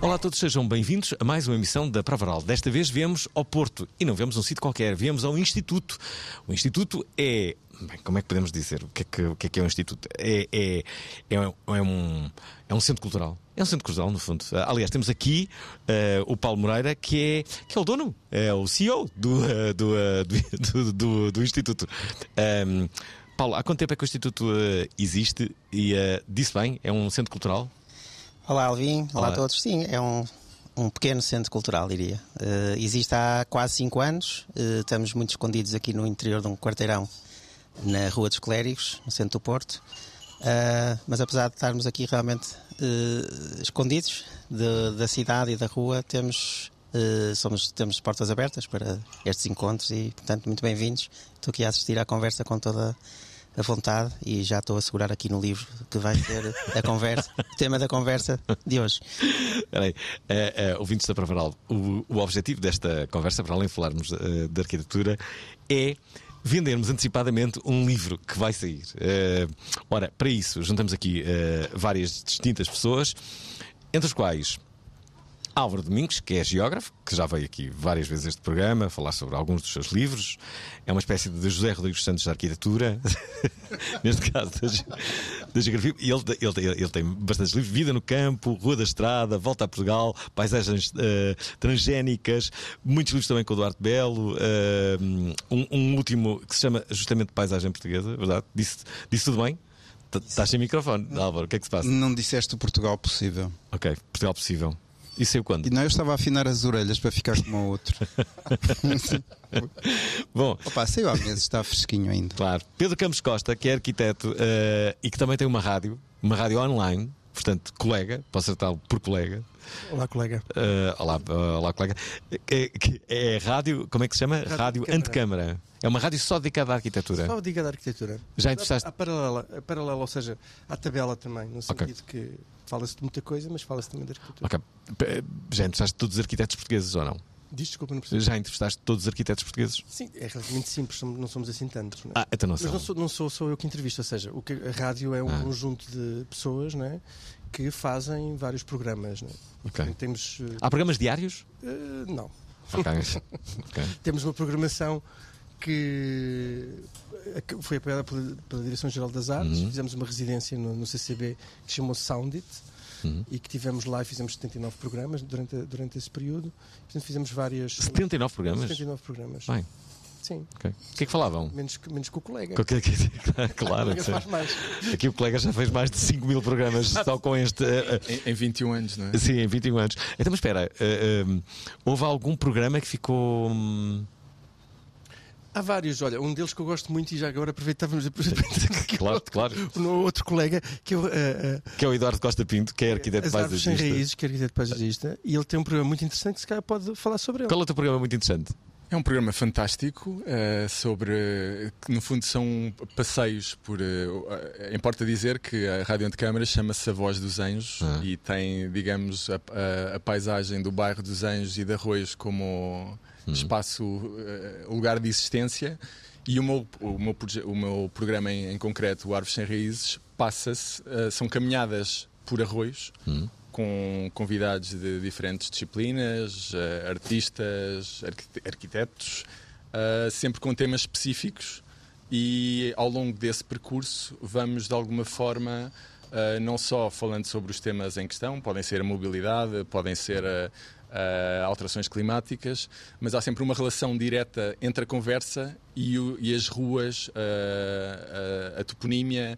Olá a todos, sejam bem-vindos a mais uma emissão da Prova Oral. Desta vez viemos ao Porto e não viemos a um sítio qualquer, viemos ao Instituto. O Instituto é. Bem, como é que podemos dizer? O que é que, o que, é, que é um Instituto? É, é, é, um- é um, é um centro cultural. É um centro cultural, no fundo. Ah, Aliás, temos aqui ah, o Paulo Moreira, que é, que é o dono, é o CEO do, ah, do, ah, do, do, do- Instituto. Ahm, Paulo, há quanto tempo é que o Instituto existe? E disse bem, é um centro cultural? Olá, Alvin. Olá, Olá. a todos. Sim, é um, um pequeno centro cultural, diria. Eh, existe há quase 5 anos. Eh, estamos muito escondidos aqui no interior de um quarteirão, na Rua dos Clérigos, no centro do Porto. Eh, mas apesar de estarmos aqui realmente escondidos de- da cidade e da rua, temos, somos, temos portas abertas para estes encontros e, portanto, muito bem-vindos. Estou aqui a assistir à conversa com toda a vontade e já estou a segurar aqui no livro que vai ser a conversa, o tema da conversa de hoje. Espera aí, Eh, eh, ouvintes da Provaral, o, o objetivo desta conversa, para além de falarmos eh, de arquitetura, é vendermos antecipadamente um livro que vai sair. Eh, ora, para isso, juntamos aqui eh, várias distintas pessoas, entre os quais Álvaro Domingos, que é geógrafo, que já veio aqui várias vezes este programa falar sobre alguns dos seus livros. É uma espécie de José Rodrigues Santos da arquitetura, neste caso da, ge- da geografia. E ele, ele, tem- ele tem bastantes livros: Vida no Campo, Rua da Estrada, Volta a Portugal, Paisagens eh, Transgénicas, muitos livros também com o Duarte Belo. eh, um, um último que se chama justamente Paisagem Portuguesa, verdade? Disse, disse tudo bem? Estás sem microfone, Álvaro, o que é que se passa? Não disseste o Portugal possível. Ok, Portugal Possível. E saiu quando? E não, eu estava a afinar as orelhas para ficar como o outro. Bom, Opa, saiu há meses, está fresquinho ainda. claro. Pedro Campos Costa, que é arquiteto eh, e que também tem uma rádio, uma rádio online, portanto, colega, posso tratá-lo por colega. Olá, colega. Eh, olá, eh, olá, colega. Que é rádio, como é que se chama? Rádio, Antecâmara. Antecâmara. É uma rádio só dedicada à arquitetura. Só diga da arquitetura. Já entrevistaste- A, a paralela, a paralela, ou seja, à tabela também, no sentido que fala-se de muita coisa, mas fala-se também de arquitetura. Ok. P- Já entrevistaste todos os arquitetos portugueses ou não? Diz desculpa, não percebi. Já entrevistaste todos os arquitetos portugueses? Sim, é relativamente simples, não somos assim tantos. É? Ah, então não mas não sou, não sou só eu que entrevisto, ou seja, o que, a rádio é um Ah. conjunto de pessoas não é, que fazem vários programas. Não é? Ok. portanto, temos. eh, Há programas diários? eh, não. Ok. Ok. Temos uma programação que foi apoiada pela, pela Direção-Geral das Artes. Uhum. Fizemos uma residência no, no CCB que se chamou Sound It Uhum. e que tivemos lá e fizemos 79 programas durante, durante esse período. Portanto, fizemos várias. 79 programas? 79 programas. Bem, Sim, ok. O que é que falavam? menos que, menos que o colega. Com que- que- Claro. Aqui o colega já fez mais de 5 mil programas só com este. eh, Em, em 21 anos, não é? sim, em 21 anos. Então, mas espera, eh, eh, houve algum programa que ficou. hum, Há vários, olha, um deles que eu gosto muito e já agora aproveitávamos para Claro, claro. o outro colega que eu, eh, eh, Que é o Eduardo Costa Pinto, que é arquiteto Árvores Sem paisagista. Raízes, que é arquiteto paisagista, e ele tem um programa muito interessante que se calhar pode falar sobre ele. Qual é o teu programa muito interessante? É um programa fantástico eh, sobre. que no fundo são passeios por. eh, importa dizer que a Rádio Antecâmara chama-se A Voz dos Anjos Ah. e tem, digamos, a, a- a paisagem do bairro dos Anjos e de Arroios como espaço, eh, lugar de existência. E o meu, o meu, o meu programa em, em concreto, o Árvores Sem Raízes, passa-se. eh, são caminhadas por arroios Hum. com convidados de diferentes disciplinas, eh, artistas, arquite- arquitetos, sempre com temas específicos e ao longo desse percurso vamos de alguma forma uh, não só falando sobre os temas em questão, podem ser a mobilidade, podem ser uh, uh, alterações climáticas, mas há sempre uma relação direta entre a conversa e, o, e as ruas, uh, a toponímia.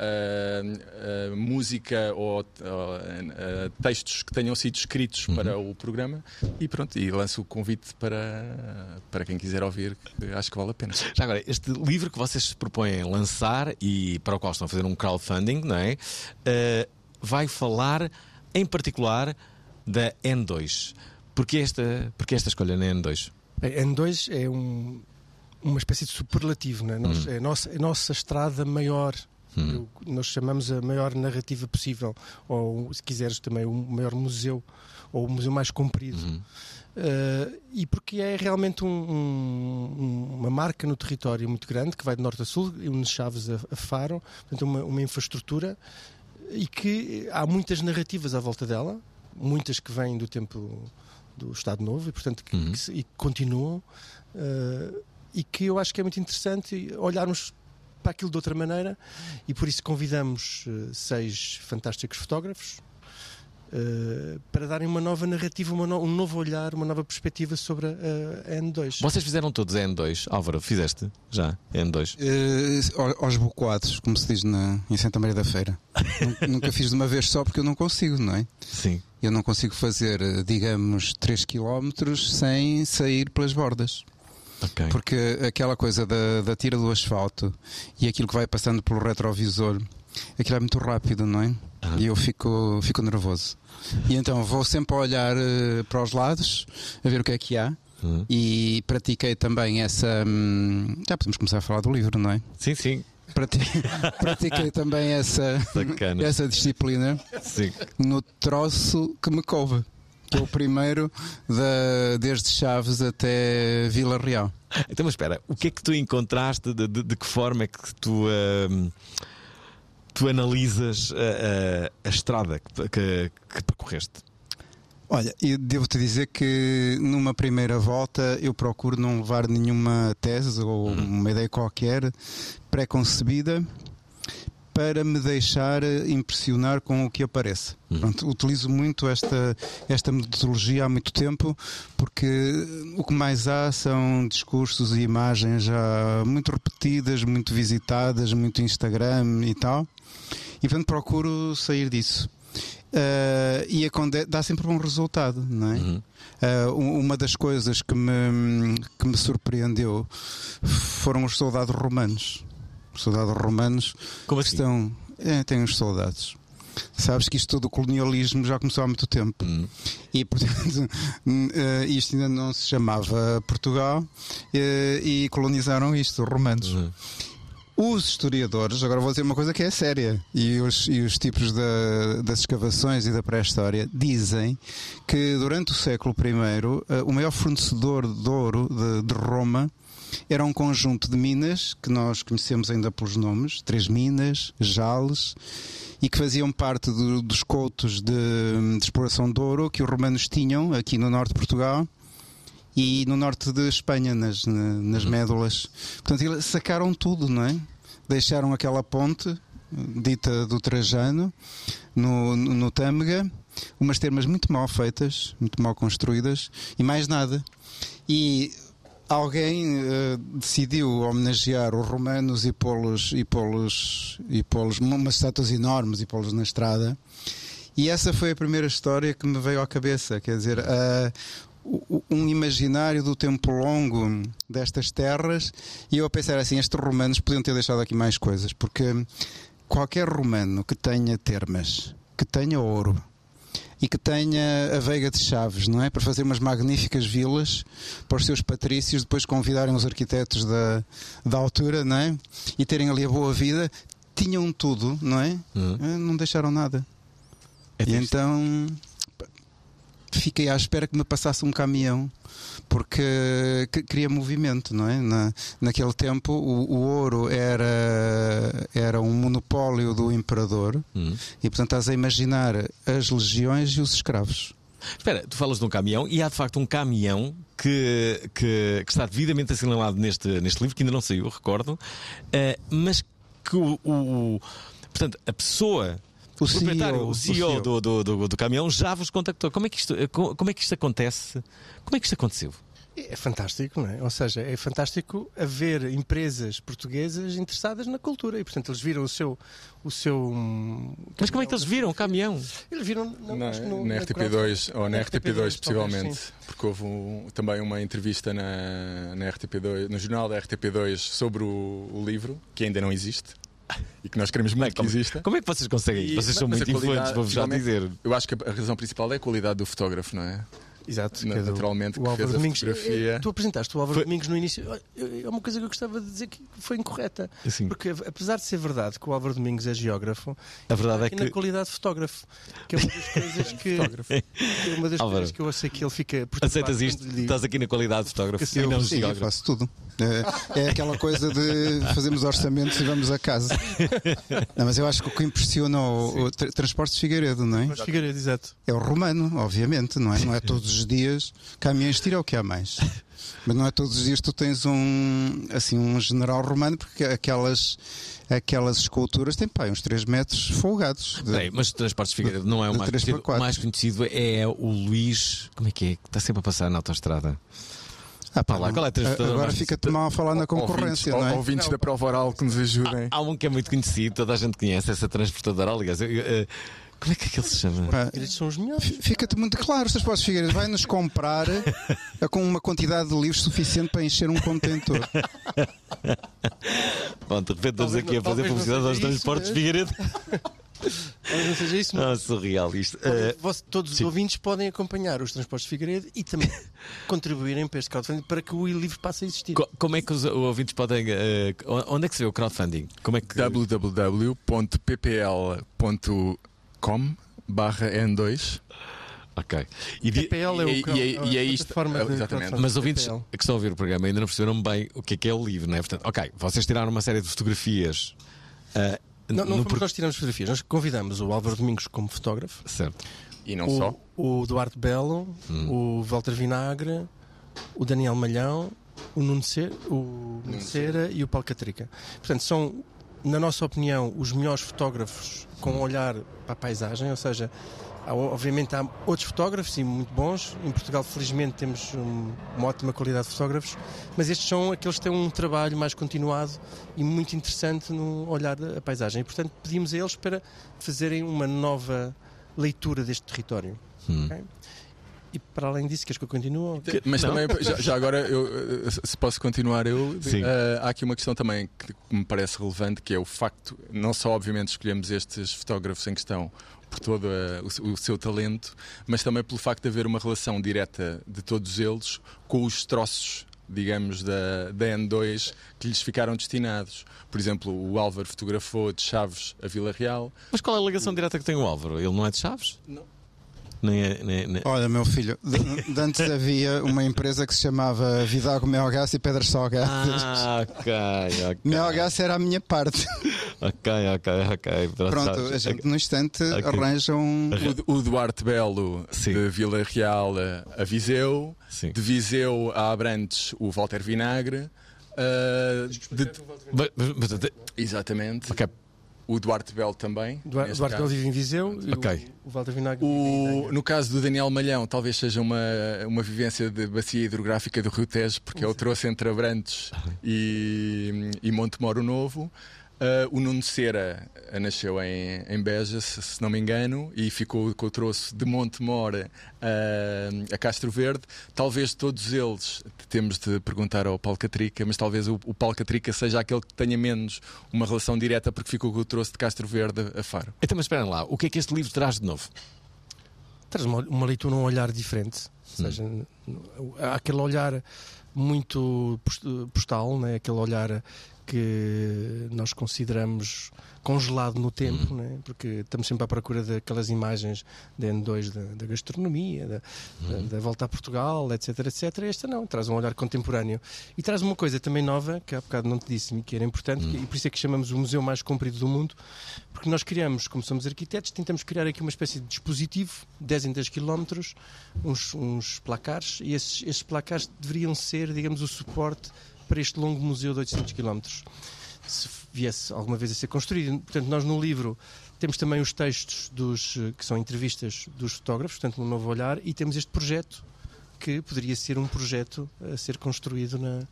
Uh, uh, música ou uh, textos que tenham sido escritos Uhum. para o programa e pronto, e lanço o convite para, para quem quiser ouvir, que acho que vale a pena. Já agora, este livro que vocês se propõem lançar e para o qual estão a fazer um crowdfunding, não é? Vai falar em particular da N2. Porquê esta, porquê esta escolha na N2? A N2 é um, uma espécie de superlativo, é? Nós- Hum. é a, nossa, a nossa estrada maior. Que Nós chamamos a maior narrativa possível, ou se quiseres também o maior museu, ou o museu mais comprido. Uhum. Uh, e porque é realmente um- um- uma marca no território muito grande, que vai de norte a sul, une Chaves a, a Faro, portanto, uma, uma infraestrutura e que há muitas narrativas à volta dela, muitas que vêm do tempo do Estado Novo e, portanto, que, Uhum. que se- e continuam. uh, e que eu acho que é muito interessante olharmos para aquilo de outra maneira e por isso convidamos uh, seis fantásticos fotógrafos uh, para darem uma nova narrativa, uma no- um novo olhar, uma nova perspectiva sobre a, a N2. Vocês fizeram todos a N2. Álvaro, fizeste já a N2? Eh, ao- aos bocoados, como se diz na, em Santa Maria da Feira. Nun- Nunca fiz de uma vez só porque eu não consigo, não é? Sim. Eu não consigo fazer, eh, digamos, 3 km sem sair pelas bordas. Ok. Porque aquela coisa da, da tira do asfalto e aquilo que vai passando pelo retrovisor, aquilo é muito rápido, não é? Ah. E eu fico, fico nervoso. E então vou sempre olhar eh, para os lados, a ver o que é que há. Uhum. E pratiquei também essa. hum, já podemos começar a falar do livro, não é? Sim, sim. Prati- Pratiquei também essa, Sacana. essa disciplina sim. no troço que me coube. Que é o primeiro da, desde Chaves até Vila Real. Então, mas espera, o que é que tu encontraste? De, de- de que forma é que tu, ahm, tu analisas a, a- a estrada que, que- que percorreste? Olha, e devo-te dizer que numa primeira volta eu procuro não levar nenhuma tese ou uma ideia qualquer pré-concebida para me deixar impressionar com o que aparece. Pronto, utilizo muito esta, esta metodologia há muito tempo porque o que mais há são discursos e imagens já muito repetidas, muito visitadas, muito Instagram e tal. E portanto procuro sair disso. Uh, e dá sempre um resultado, não é? Uh, um- uma das coisas que me, que me surpreendeu foram os soldados romanos. Os soldados romanos Como assim? estão. É, têm os soldados. Sabes que isto do colonialismo já começou há muito tempo. Hum. E, portanto, eh, isto ainda não se chamava Portugal e colonizaram isto, os romanos. Uhum. Os historiadores, agora vou dizer uma coisa que é séria, e os, e os tipos da- das escavações e da pré-história dizem que durante o século I eh, o maior fornecedor de ouro de, de Roma era um conjunto de minas que nós conhecemos ainda pelos nomes, três minas, Jales, e que faziam parte do- dos coutos de, de exploração de ouro que os romanos tinham aqui no norte de Portugal e no norte de Espanha, nas, na- nas médulas. Portanto, sacaram tudo, não é? Deixaram aquela ponte, dita do Trajano, no, no, no Tâmega, umas termas muito mal feitas, muito mal construídas, e mais nada. E alguém eh, decidiu homenagear os romanos e pô-los e pô-los e pô-los umas estátuas enormes e pô-los na estrada. E essa foi a primeira história que me veio à cabeça, quer dizer, o- um imaginário do tempo longo destas terras e eu a pensar assim, estes romanos podiam ter deixado aqui mais coisas, porque qualquer romano que tenha termas, que tenha ouro e que tenha a Veiga de Chaves, não é? Para fazer umas magníficas vilas para os seus patrícios, depois convidarem os arquitetos da, da altura, não é? E terem ali a boa vida, tinham tudo, não é? Uhum. Eh, Não deixaram nada. É e então fiquei à espera que me passasse um caminhão porque que- queria movimento, não é? Na, naquele tempo o, o ouro era, era um monopólio do imperador Uhum. e portanto estás a imaginar as legiões e os escravos. Espera, tu falas de um caminhão e há de facto um caminhão que, que, que está devidamente assinalado neste, neste livro, que ainda não saiu, recordo, eh, mas que o, o- Portanto, a pessoa O proprietário, o CEO, CEO, do, do, do, do caminhão já vos contactou. Como é, que isto, co- como é que isto acontece? Como é que isto aconteceu? É fantástico, não é? Ou seja, é fantástico haver empresas portuguesas interessadas na cultura e, portanto, eles viram o seu. O seu Mas como é que eles viram o caminhão? Eles viram não, Na, no- na na RTP2 ou na Na RTP2 talvez, possivelmente, sim. porque houve um- também uma entrevista na, na RTP2, no jornal da RTP2 sobre o, o livro, que ainda não existe e que nós queremos muito que como, exista. como é que vocês conseguem? E- vocês são muito influentes, vou-vos já dizer. Eu acho que a razão principal é a qualidade do fotógrafo, não é? Exato, Na- que é naturalmente, o que Álvaro fez a Domingos. fotografia. Eh, Tu apresentaste o Álvaro Foi- Domingos no início. É uma coisa que eu gostava de dizer que foi incorreta. Assim, Porque, apesar de ser verdade que o Álvaro Domingos é geógrafo, a verdade é e na que. qualidade de fotógrafo, que é uma das coisas que, é uma das Álvaro, coisas que eu sei que ele fica Aceitas isto? Estás aqui na qualidade de fotógrafo Sim, e Eu, não sim, eu geógrafo. faço tudo. É, é aquela coisa de fazemos orçamentos e vamos a casa. Não, mas eu acho que o que impressiona o, o tra- Transportes de Figueiredo, não é? Mas Figueiredo, exato. É o romano, obviamente, não é? Não é todos os dias caminhões tira o que há mais. Mas não é todos os dias que tu tens um assim um general romano, porque aquelas, aquelas esculturas têm pá, uns 3 metros folgados. De- Bem, mas o Transportes de Figueiredo não é o mais conhecido. O mais conhecido é o Luís. Como é que é? Que está sempre a passar na autostrada. Ah, pá, lá, qual é a transportadora agora fica-te mal a falar na concorrência, ouvintes, não é? Ouvintes da prova oral que nos ajudem. Há um que é muito conhecido, toda a gente conhece essa transportadora. Aliás, eu- eu, eh, como é que aquele se chama? Pá, Eles são os melhores. Fica-te muito claro, os Transportes de Figueiredo vai-nos comprar eh, com uma quantidade de livros suficiente para encher um contentor. Pronto, de repente estamos aqui a fazer publicidade aos isso, Transportes de mas- Figueiredo. Talvez não seja isso, mas Ah, surreal isto. podem- Eh, todos os sim. ouvintes podem acompanhar os transportes de Figueiredo e também contribuírem para este crowdfunding para que o livro passe a existir. co- como é que os ouvintes podem. eh, onde é que se vê o crowdfunding? Como é que. www.ppl.com barra N2 Ok. E di- PPL é o e- crowd- e- e é a isto- exatamente. Mas ouvintes PPL. que estão a ouvir o programa ainda não perceberam bem o que é que é o livro, não é? Portanto, ok, vocês tiraram uma série de fotografias. ah, Não, não fomos nós tiramos fotografias, nós convidamos o Álvaro Domingos como fotógrafo, Certo. e não o, só. o Duarte Belo, o Walter Vinagre, o Daniel Malhão, o Nuno Cera, o Nuno Cera e o Paulo Catrica. Portanto, são, na nossa opinião, os melhores fotógrafos com um olhar para a paisagem, ou seja, há- obviamente há outros fotógrafos e muito bons. Em Portugal, felizmente, temos um- uma ótima qualidade de fotógrafos, mas estes são aqueles que têm um trabalho mais continuado e muito interessante no olhar da paisagem. E, portanto, pedimos a eles para fazerem uma nova leitura deste território. Hum. ok? E para além disso, queres que eu continue? Mas Não. também, já, já agora, eu, eh, se posso continuar, eu, eh, há aqui uma questão também que me parece relevante, que é o facto, não só obviamente escolhemos estes fotógrafos em questão por todo eh, o, o seu talento, mas também pelo facto de haver uma relação direta de todos eles com os troços digamos, da, da N2 que lhes ficaram destinados. Por exemplo, o Álvaro fotografou de Chaves a Vila Real. Mas qual é a ligação direta que tem o Álvaro? Ele não é de Chaves? Não. Nem é. Nem, nem... Olha, meu filho, de, de antes havia uma empresa que se chamava Vidago Melgaço e Pedras Salgadas. Ah, ok, ok. Melgaço era a minha parte. Ok, ok, ok. Pronto, a gente no instante Ok. arranja um. O, o Duarte Belo Sim. de Vila Real a, a Viseu. Sim. De Viseu a Abrantes, o Walter Vinagre. Uh, de- Mas- mas- mas- exatamente. ok. O Duarte Belo também. Duarte, neste Duarte caso. Belo vive em Viseu e Ok. o, o Walter Vinagre O- no caso do Daniel Malhão, talvez seja uma, uma vivência de bacia hidrográfica do Rio Tejo, porque ele trouxe entre Abrantes e, e Montemoro Novo. Ah, o Nuno Cera ah, nasceu em, em Beja, se, se não me engano, e ficou com o troço de Montemor ah, a Castro Verde. Talvez todos eles, temos de perguntar ao Paulo Catrica, mas talvez o, o Paulo Catrica seja aquele que tenha menos uma relação direta, porque ficou com o troço de Castro Verde a Faro. Então, mas esperem lá, o que é que este livro traz de novo? traz uma, uma leitura, um olhar diferente. Ou seja, há aquele olhar muito post- postal, né? aquele olhar que nós consideramos congelado no tempo, né? porque estamos sempre à procura daquelas imagens da N2 da, da gastronomia, da, da- da volta a Portugal, etc, etc. Esta não, traz um olhar contemporâneo. E traz uma coisa também nova, que há bocado não te disse, que era importante, e por isso é que chamamos o museu mais comprido do mundo, porque nós criamos, como somos arquitetos, tentamos criar aqui uma espécie de dispositivo, 10 em 10 km, uns, uns placares, e esses, esses placares deveriam ser, digamos, o suporte para este longo museu de 800 km. se viesse alguma vez a ser construído. Portanto, nós no livro temos também os textos dos, eh, que são entrevistas dos fotógrafos, portanto, um novo olhar, e temos este projeto que poderia ser um projeto a ser construído na,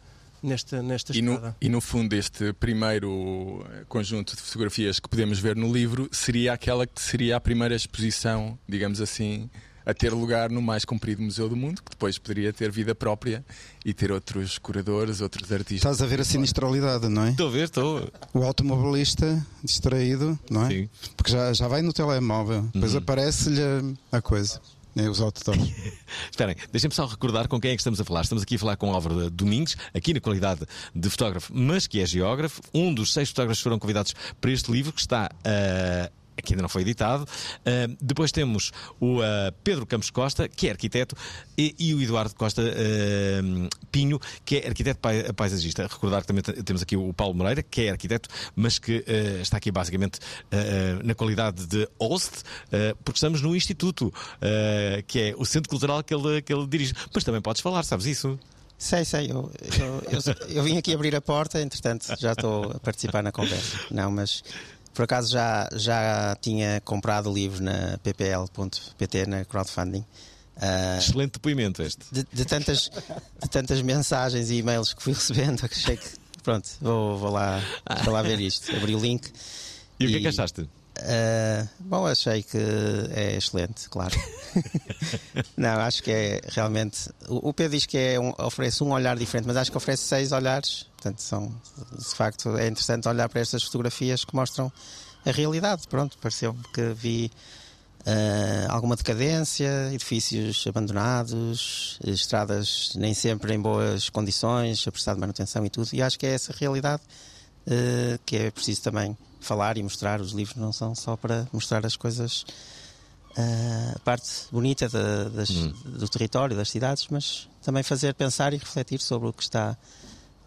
nesta, nesta E no, e no fundo, este primeiro eh, conjunto de fotografias que podemos ver no livro seria aquela que seria a primeira exposição, digamos assim, a ter lugar no mais comprido museu do mundo, que depois poderia ter vida própria e ter outros curadores, outros artistas. Estás a ver a sinistralidade, não é? Estou a ver, estou. O automobilista distraído, não é? Sim. Porque já, já vai no telemóvel, depois aparece-lhe a- coisa. né, Os outdoors. Esperem, deixem-me só recordar com quem é que estamos a falar. Estamos aqui a falar com Álvaro Domingues, aqui na qualidade de fotógrafo, mas que é geógrafo. Um dos seis fotógrafos que foram convidados para este livro, que está. ah, que ainda não foi editado. Ah, depois temos o ah, Pedro Campos Costa, que é arquiteto, e, e o Eduardo Costa ah, Pinho, que é arquiteto pai- paisagista. Recordar que também te- temos aqui o Paulo Moreira, que é arquiteto, mas que ah, está aqui basicamente ah, na qualidade de host, porque estamos no Instituto, que é o centro cultural que ele, que ele dirige. Mas também podes falar, sabes isso? Sei, sei, eu, eu, eu, eu vim aqui abrir a porta, entretanto já estou a participar na conversa. Não, mas por acaso já, já tinha comprado o livro na ppl.pt, na crowdfunding. Ah, Excelente depoimento este. de, de tantas, de tantas mensagens e e-mails que fui recebendo, achei que pronto, vou, vou, lá, vou lá ver isto. Abri o link. E o que é que E- achaste? Ah, bom, achei que é excelente, claro. Não, acho que é realmente. O, Pedro diz que é um- oferece um olhar diferente, mas acho que oferece seis olhares. Portanto, são, de facto, é interessante olhar para estas fotografias que mostram a realidade. Pronto, pareceu-me que vi ah, alguma decadência, edifícios abandonados, estradas nem sempre em boas condições, a precisar de manutenção e tudo. E acho que é essa realidade eh, que é preciso também falar e mostrar. Os livros não são só para mostrar as coisas, eh, a parte bonita da- das- do território, das cidades, mas também fazer pensar e refletir sobre o que está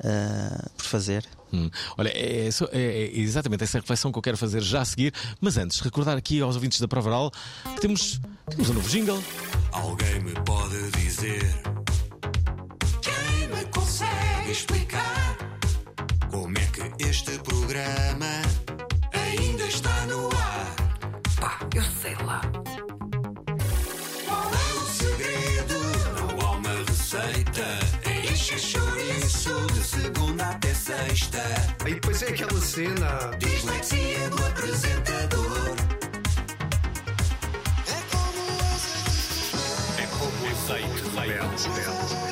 eh, por fazer. Hum. Olha, é, é é- é exatamente essa reflexão que eu quero fazer já a seguir. Mas antes, recordar aqui aos ouvintes da Prova Oral que temos, temos um novo jingle. Alguém me pode dizer Quem me consegue explicar Como é que este programa está no ar. Pá, eu sei lá. Qual é o segredo? Não há uma receita. É encher chouriço De segunda até sexta. E depois é aquela cena. Dislexia do apresentador. É como azeite rebelde. Chuva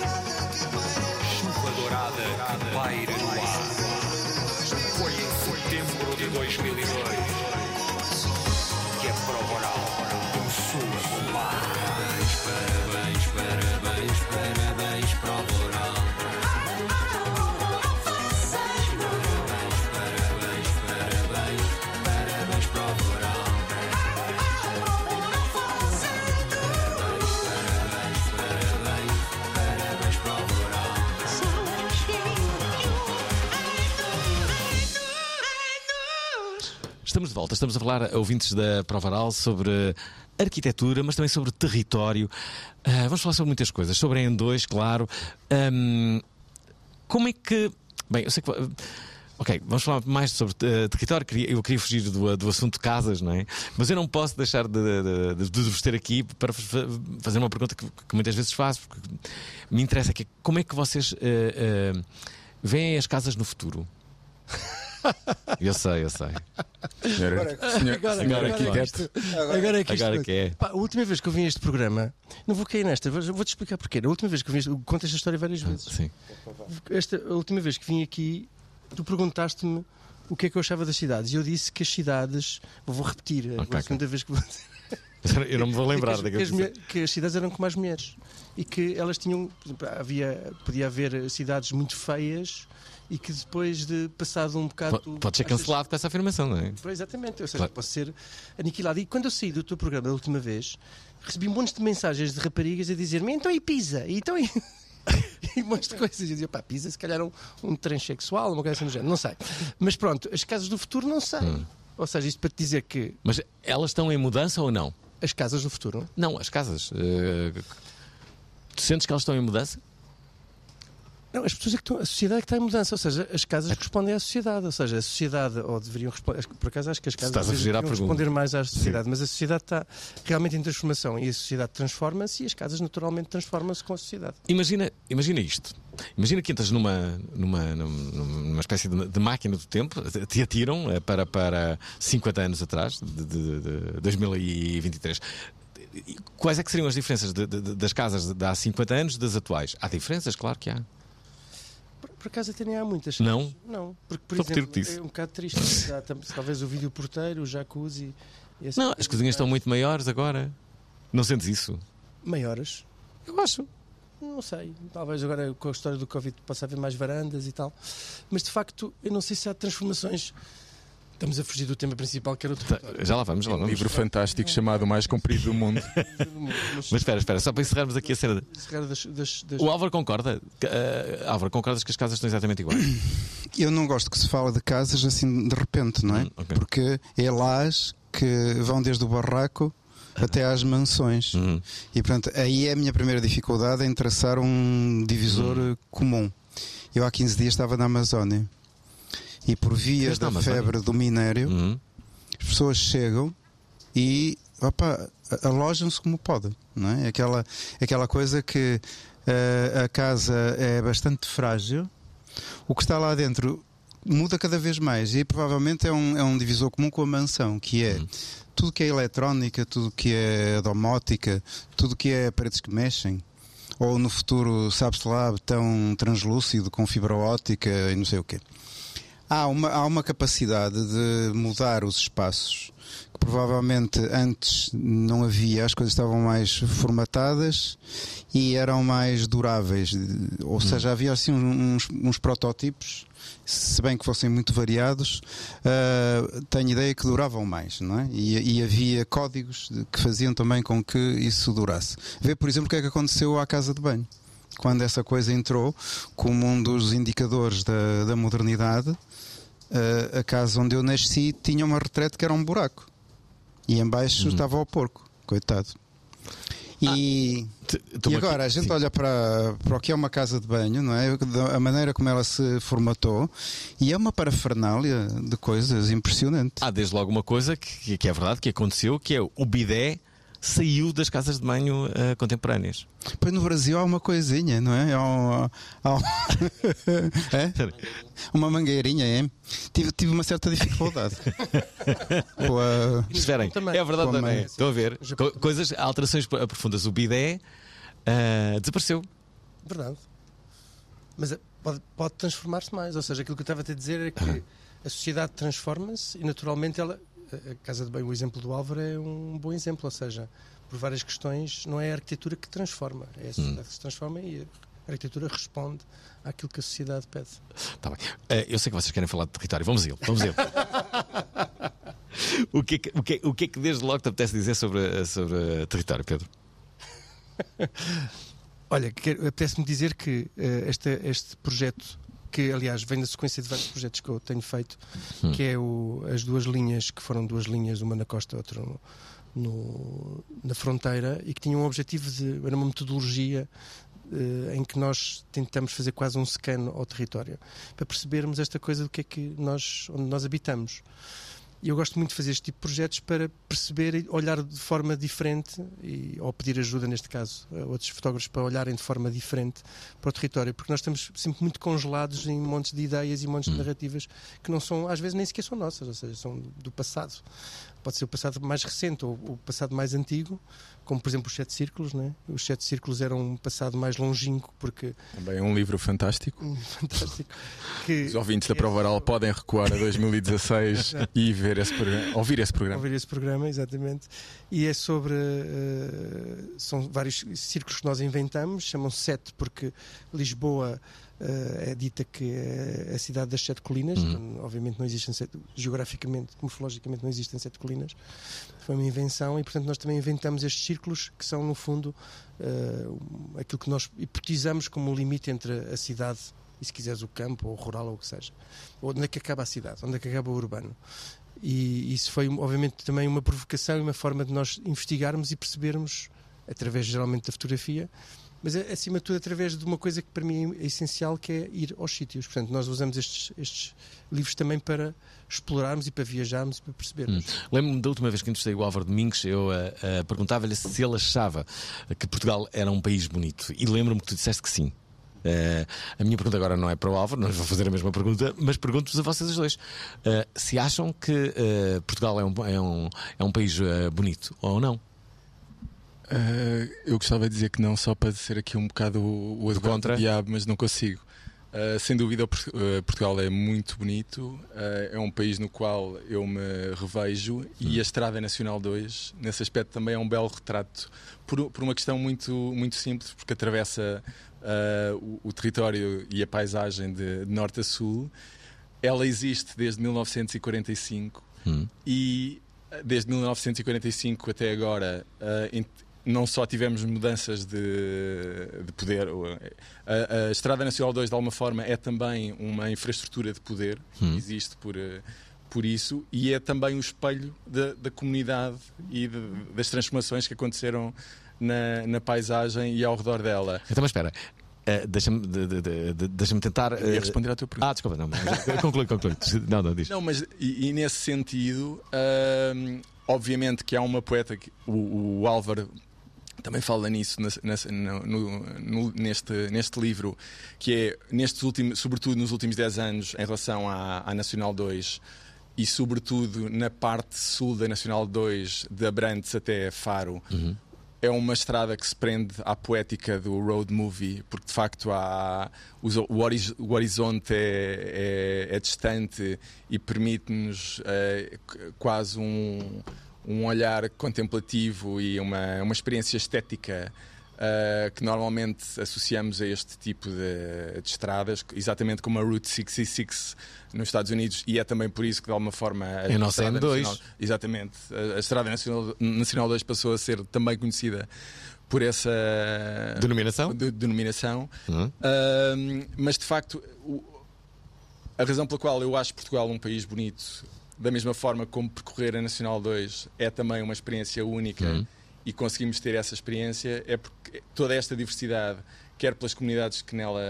volta, estamos a falar ouvintes da Prova Oral sobre arquitetura, mas também sobre território. Ah, vamos falar sobre muitas coisas, sobre a N2, claro. Ahm, como é que. Bem, eu sei que. Ok, vamos falar mais sobre eh, território. Eu queria fugir do, do assunto de casas, não é? Mas eu não posso deixar de, de- de- vos ter aqui para fa- fazer uma pergunta que, que muitas vezes faço, porque me interessa é como é que vocês eh, eh, veem as casas no futuro? Eu sei, eu sei. Senhor, senhor, Agora- senhor agora é que arquiteto. Agora é que Agora é. Pá, a última vez que eu vim a este programa, não vou cair nesta, vou- vou-te explicar porquê. A última vez que eu vim, conto esta história várias vezes. Sim. Esta, a última vez que vim aqui, tu perguntaste-me o que é que eu achava das cidades. E eu disse que as cidades. Vou repetir, é Ok, a segunda vez que vou dizer. Eu não me vou lembrar que, as, daquilo que, as, que as cidades eram como as mulheres. E que elas tinham. por exemplo, havia, podia haver cidades muito feias e que depois de passado um bocado. tu Pode ser achas- cancelado com essa afirmação, não é? Exatamente, ou seja, Claro. pode ser aniquilado. E quando eu saí do teu programa da última vez, recebi um monte de mensagens de raparigas a dizer-me então e Pisa? E então e. e um monte de coisas. E eu dizia, pá, Pisa, se calhar um, um transexual, uma coisa assim do género, não sei. Mas pronto, as casas do futuro não sei. Hum. Ou seja, isto para te dizer que Mas elas estão em mudança ou não? as casas do futuro. Não, as casas. eh, tu sentes que elas estão em mudança? Não, as pessoas é que estão, a sociedade é que está em mudança, ou seja, as casas respondem à sociedade, ou seja, a sociedade, ou deveriam responder, por acaso acho que as casas deveriam responder mais à sociedade, mas a sociedade está realmente em transformação e a sociedade transforma-se e as casas naturalmente transformam-se com a sociedade. Imagina, imagina isto. Imagina que entras numa, numa, numa, espécie de, máquina do tempo, te atiram eh, para, para 50 anos atrás, de, de- de 2023. E Quais é que seriam as diferenças de- de- das casas de há 50 anos das atuais? Há diferenças, claro que há. Por, por acaso até nem há muitas. Não? Não, porque por Só exemplo, é um bocado triste. Há talvez o vídeo porteiro, o jacuzzi. Não, coisa as cozinhas estão muito maiores agora. Não sentes isso? maiores. Eu acho. Não sei, talvez agora com a história do Covid possa haver mais varandas e tal. Mas de facto, eu não sei se há transformações. Estamos a fugir do tema principal, que era o território. Já lá vamos, já lá Um vamos. livro fantástico chamado O Mais Comprido do Mundo. Mas, espera, espera, só para encerrarmos aqui a cena. encerrar das, das, das- O Álvaro concorda? Eh, Álvaro, concordas que as casas estão exatamente iguais? Eu não gosto que se fala de casas assim de repente, não é? Hum, ok. Porque é lares que vão desde o barraco até às mansões. Uhum. E portanto, aí é a minha primeira dificuldade em traçar um divisor Hum. comum. Eu há 15 dias estava na Amazónia e por via da febre do minério, Uhum. as pessoas chegam e opa, alojam-se como podem, não é? Aquela, aquela coisa que eh, a casa é bastante frágil, o que está lá dentro muda cada vez mais e provavelmente é um, é um divisor comum com a mansão, que é tudo que é eletrónica, tudo que é domótica, tudo que é paredes que mexem. Ou no futuro, sabe-se lá, tão translúcido com fibra óptica e não sei o quê. Há uma, há uma capacidade de mudar os espaços que provavelmente antes não havia, as coisas estavam mais formatadas e eram mais duráveis. Ou seja, havia assim uns, uns protótipos, se bem que fossem muito variados, ah, tenho ideia que duravam mais, não é? E, e havia códigos que faziam também com que isso durasse. Vê, por exemplo, o que é que aconteceu à casa de banho. Quando essa coisa entrou como um dos indicadores da, da modernidade, a casa onde eu nasci tinha uma retrete que era um buraco. E embaixo estava o porco, coitado. E, T- e agora aqui- a gente sim. olha para, para o que é uma casa de banho, não é? A maneira como ela se formatou, e é uma parafernália de coisas impressionante. Há desde logo uma coisa que, que é verdade, que aconteceu, que é o bidé saiu das casas de banho eh, contemporâneas. Pois no Brasil há uma coisinha, não é? Há, um- há um- É? Uma mangueirinha, é? Tive, tive uma certa dificuldade. Com a- Esperem, também. é verdade Também. Estão a ver? Co- coisas, alterações profundas. O bidé ah, desapareceu. Verdade. Mas é- pode, pode transformar-se mais. Ou seja, aquilo que eu estava a te dizer é que a sociedade transforma-se e naturalmente ela. A- casa de bem, o exemplo do Álvaro é um bom exemplo. Ou seja, por várias questões, não é a arquitetura que transforma, é a sociedade que se transforma e a arquitetura responde àquilo que a sociedade pede. Tá bem. Eh, eu sei que vocês querem falar de território. Vamos a ele. Vamos a ele. o, que é que, o, que é, o que é que desde logo te apetece dizer sobre, sobre território, Pedro? Olha, apetece-me dizer que eh, este, este projeto, que aliás vem na sequência de vários projetos que eu tenho feito, que é o- as duas linhas, que foram duas linhas, uma na costa, outra no, no- na fronteira, e que tinham um objetivo de. era uma metodologia eh, em que nós tentamos fazer quase um scan ao território, para percebermos esta coisa do que é que nós, onde nós habitamos. E eu gosto muito de fazer este tipo de projetos para perceber e olhar de forma diferente, e, ou pedir ajuda, neste caso, a outros fotógrafos para olharem de forma diferente para o território, porque nós estamos sempre muito congelados em montes de ideias e montes de narrativas que não são, às vezes, nem sequer são nossas, ou seja, são do passado. Pode ser o passado mais recente ou o passado mais antigo, como por exemplo os Sete Círculos. Né? Os Sete Círculos eram um passado mais longínquo, porque. Também é um livro fantástico. fantástico. Que, Os ouvintes da Prova Oral podem recuar a 2016 e ver esse programa, ouvir esse programa. ouvir esse programa, exatamente. E é sobre. eh, são vários círculos que nós inventamos, chamam-se sete, porque Lisboa é dita que é a cidade das sete colinas. Então, obviamente, não existem sete, geograficamente, morfologicamente, não existem sete colinas. Foi uma invenção e, portanto, nós também inventamos estes círculos que são, no fundo, eh, um- aquilo que nós hipotizamos como o limite entre a cidade e, se quiseres, o campo, ou o rural, ou o que seja. Onde é que acaba a cidade? Onde é que acaba o urbano? E isso foi, obviamente, também uma provocação e uma forma de nós investigarmos e percebermos, através geralmente da fotografia, mas acima de tudo através de uma coisa que para mim é essencial, que é ir aos sítios. Portanto, nós usamos estes, estes livros também para explorarmos e para viajarmos e para percebermos. Hum. Lembro-me da última vez que entrevistei o Álvaro Domingos, eu eh, eh, perguntava-lhe se ele achava que Portugal era um país bonito. E lembro-me que tu disseste que sim. Eh, a minha pergunta agora não é para o Álvaro, não vou fazer a mesma pergunta, mas pergunto-vos a vocês dois. Eh, se acham que eh, Portugal é um, é um, é um país bonito ou não? Uh, eu gostava de dizer que não, só para ser aqui um bocado o, o advogado do diabo, mas não consigo. Uh, sem dúvida, uh, Portugal é muito bonito, uh, é um país no qual eu me revejo e a Estrada Nacional 2, nesse aspecto, também é um belo retrato, por, por uma questão muito, muito simples, porque atravessa uh, o, o território e a paisagem de, de norte a sul. Ela existe desde 1945 Hum. e desde 1945 até agora não só tivemos mudanças de, de poder, o- a, a Estrada Nacional 2 de alguma forma é também uma infraestrutura de poder Hum. existe por, eh, por isso e é também o espelho da, da comunidade e de- das transformações que aconteceram na, na paisagem e ao redor dela. Então, mas espera. eh, Deixa-me de- de- de- de- deixa-me tentar. Ia eh, responder à tua pergunta. Ah, desculpa, não. Conclui, conclui. Não, não, diz. Não, mas e, e nesse sentido, hum, obviamente que há uma poeta, que, o, o Álvaro também fala nisso no- no- neste, neste livro, que é, nestes últimos, sobretudo nos últimos 10 anos, em relação à, à Nacional 2 e sobretudo na parte sul da Nacional 2, de Abrantes até Faro, é uma estrada que se prende à poética do road movie, porque de facto há, o, horiz- o horizonte é, é- é distante e permite-nos qu- quase um, um olhar contemplativo e uma, uma experiência estética eh, que normalmente associamos a este tipo de, de estradas, exatamente como a Route 66 nos Estados Unidos, e é também por isso que de alguma forma a a nossa Estrada N2. Nacional- Exatamente. A, a Estrada Nacional, Nacional 2 passou a ser também conhecida por essa Denominação? de- denominação. Hum. Ahm, mas de facto, o- a razão pela qual eu acho Portugal um país bonito, da mesma forma como percorrer a Nacional 2 é também uma experiência única Hum. e conseguimos ter essa experiência, é porque toda esta diversidade, quer pelas comunidades que nela,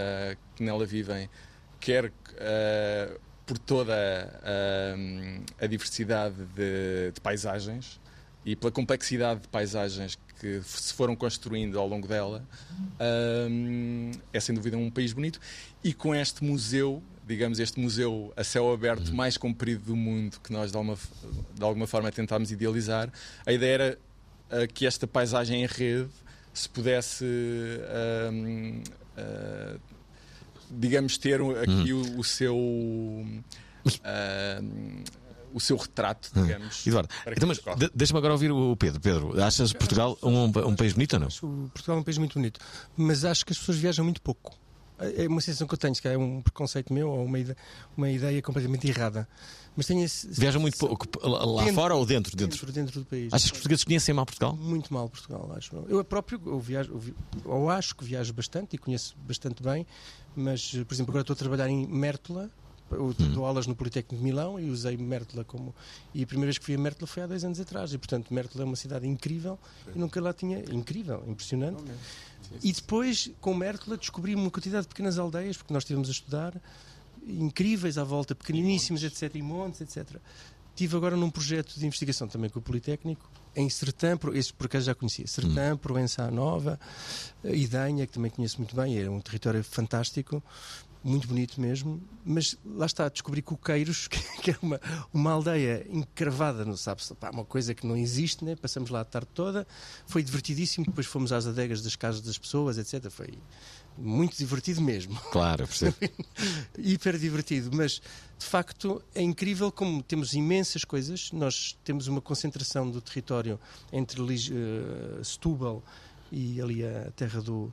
que nela vivem, quer ah, por toda ah, a diversidade de, de paisagens e pela complexidade de paisagens que se foram construindo ao longo dela, hum, é sem dúvida um país bonito. E com este museu, digamos, este museu a céu aberto mais comprido do mundo, que nós de alguma, de alguma forma tentámos idealizar, a ideia era ah, que esta paisagem em rede se pudesse. hum, ah, digamos, ter aqui o, o seu. o seu retrato, digamos. Eduardo, então, mas deixa-me agora ouvir o Pedro. Pedro, achas Portugal um, um país bonito ou não? O Portugal é um país muito bonito, mas acho que as pessoas viajam muito pouco. É uma sensação que eu tenho, se calhar é um preconceito meu ou uma ideia, uma ideia completamente errada. Mas tenho esse. Viajam muito pouco lá Dentro- fora ou dentro? dentro, dentro? dentro do país. Achas que os portugueses conhecem mal Portugal? Muito mal Portugal, acho. Eu próprio eu viajo, eu, acho que viajo bastante e conheço bastante bem, mas, por exemplo, agora estou a trabalhar em Mértola. Eu dou aulas no Politécnico de Milão e usei Mértola como. E a primeira vez que fui a Mértola foi há dois anos atrás. E, portanto, Mértola é uma cidade incrível e nunca lá tinha. Incrível, impressionante. E depois, com Mértola, descobri uma quantidade de pequenas aldeias, porque nós estivemos a estudar, incríveis à volta, pequeniníssimas, etc. E montes, etc. Estive agora num projeto de investigação também com o Politécnico, em Sertã, esse por acaso já conhecia, Sertã, Provença Nova, eh, Idanha, que também conheço muito bem, era um território fantástico, muito bonito mesmo, mas lá está, descobri Coqueiros, que, é uma, uma aldeia encravada, não sabes, pá, uma coisa que não existe, né? passamos lá a tarde toda, foi divertidíssimo, depois fomos às adegas das casas das pessoas, etc. Foi muito divertido mesmo Claro, percebo. hiper divertido, mas de facto é incrível como temos imensas coisas. Nós temos uma concentração do território entre eh, Setúbal e ali a terra do.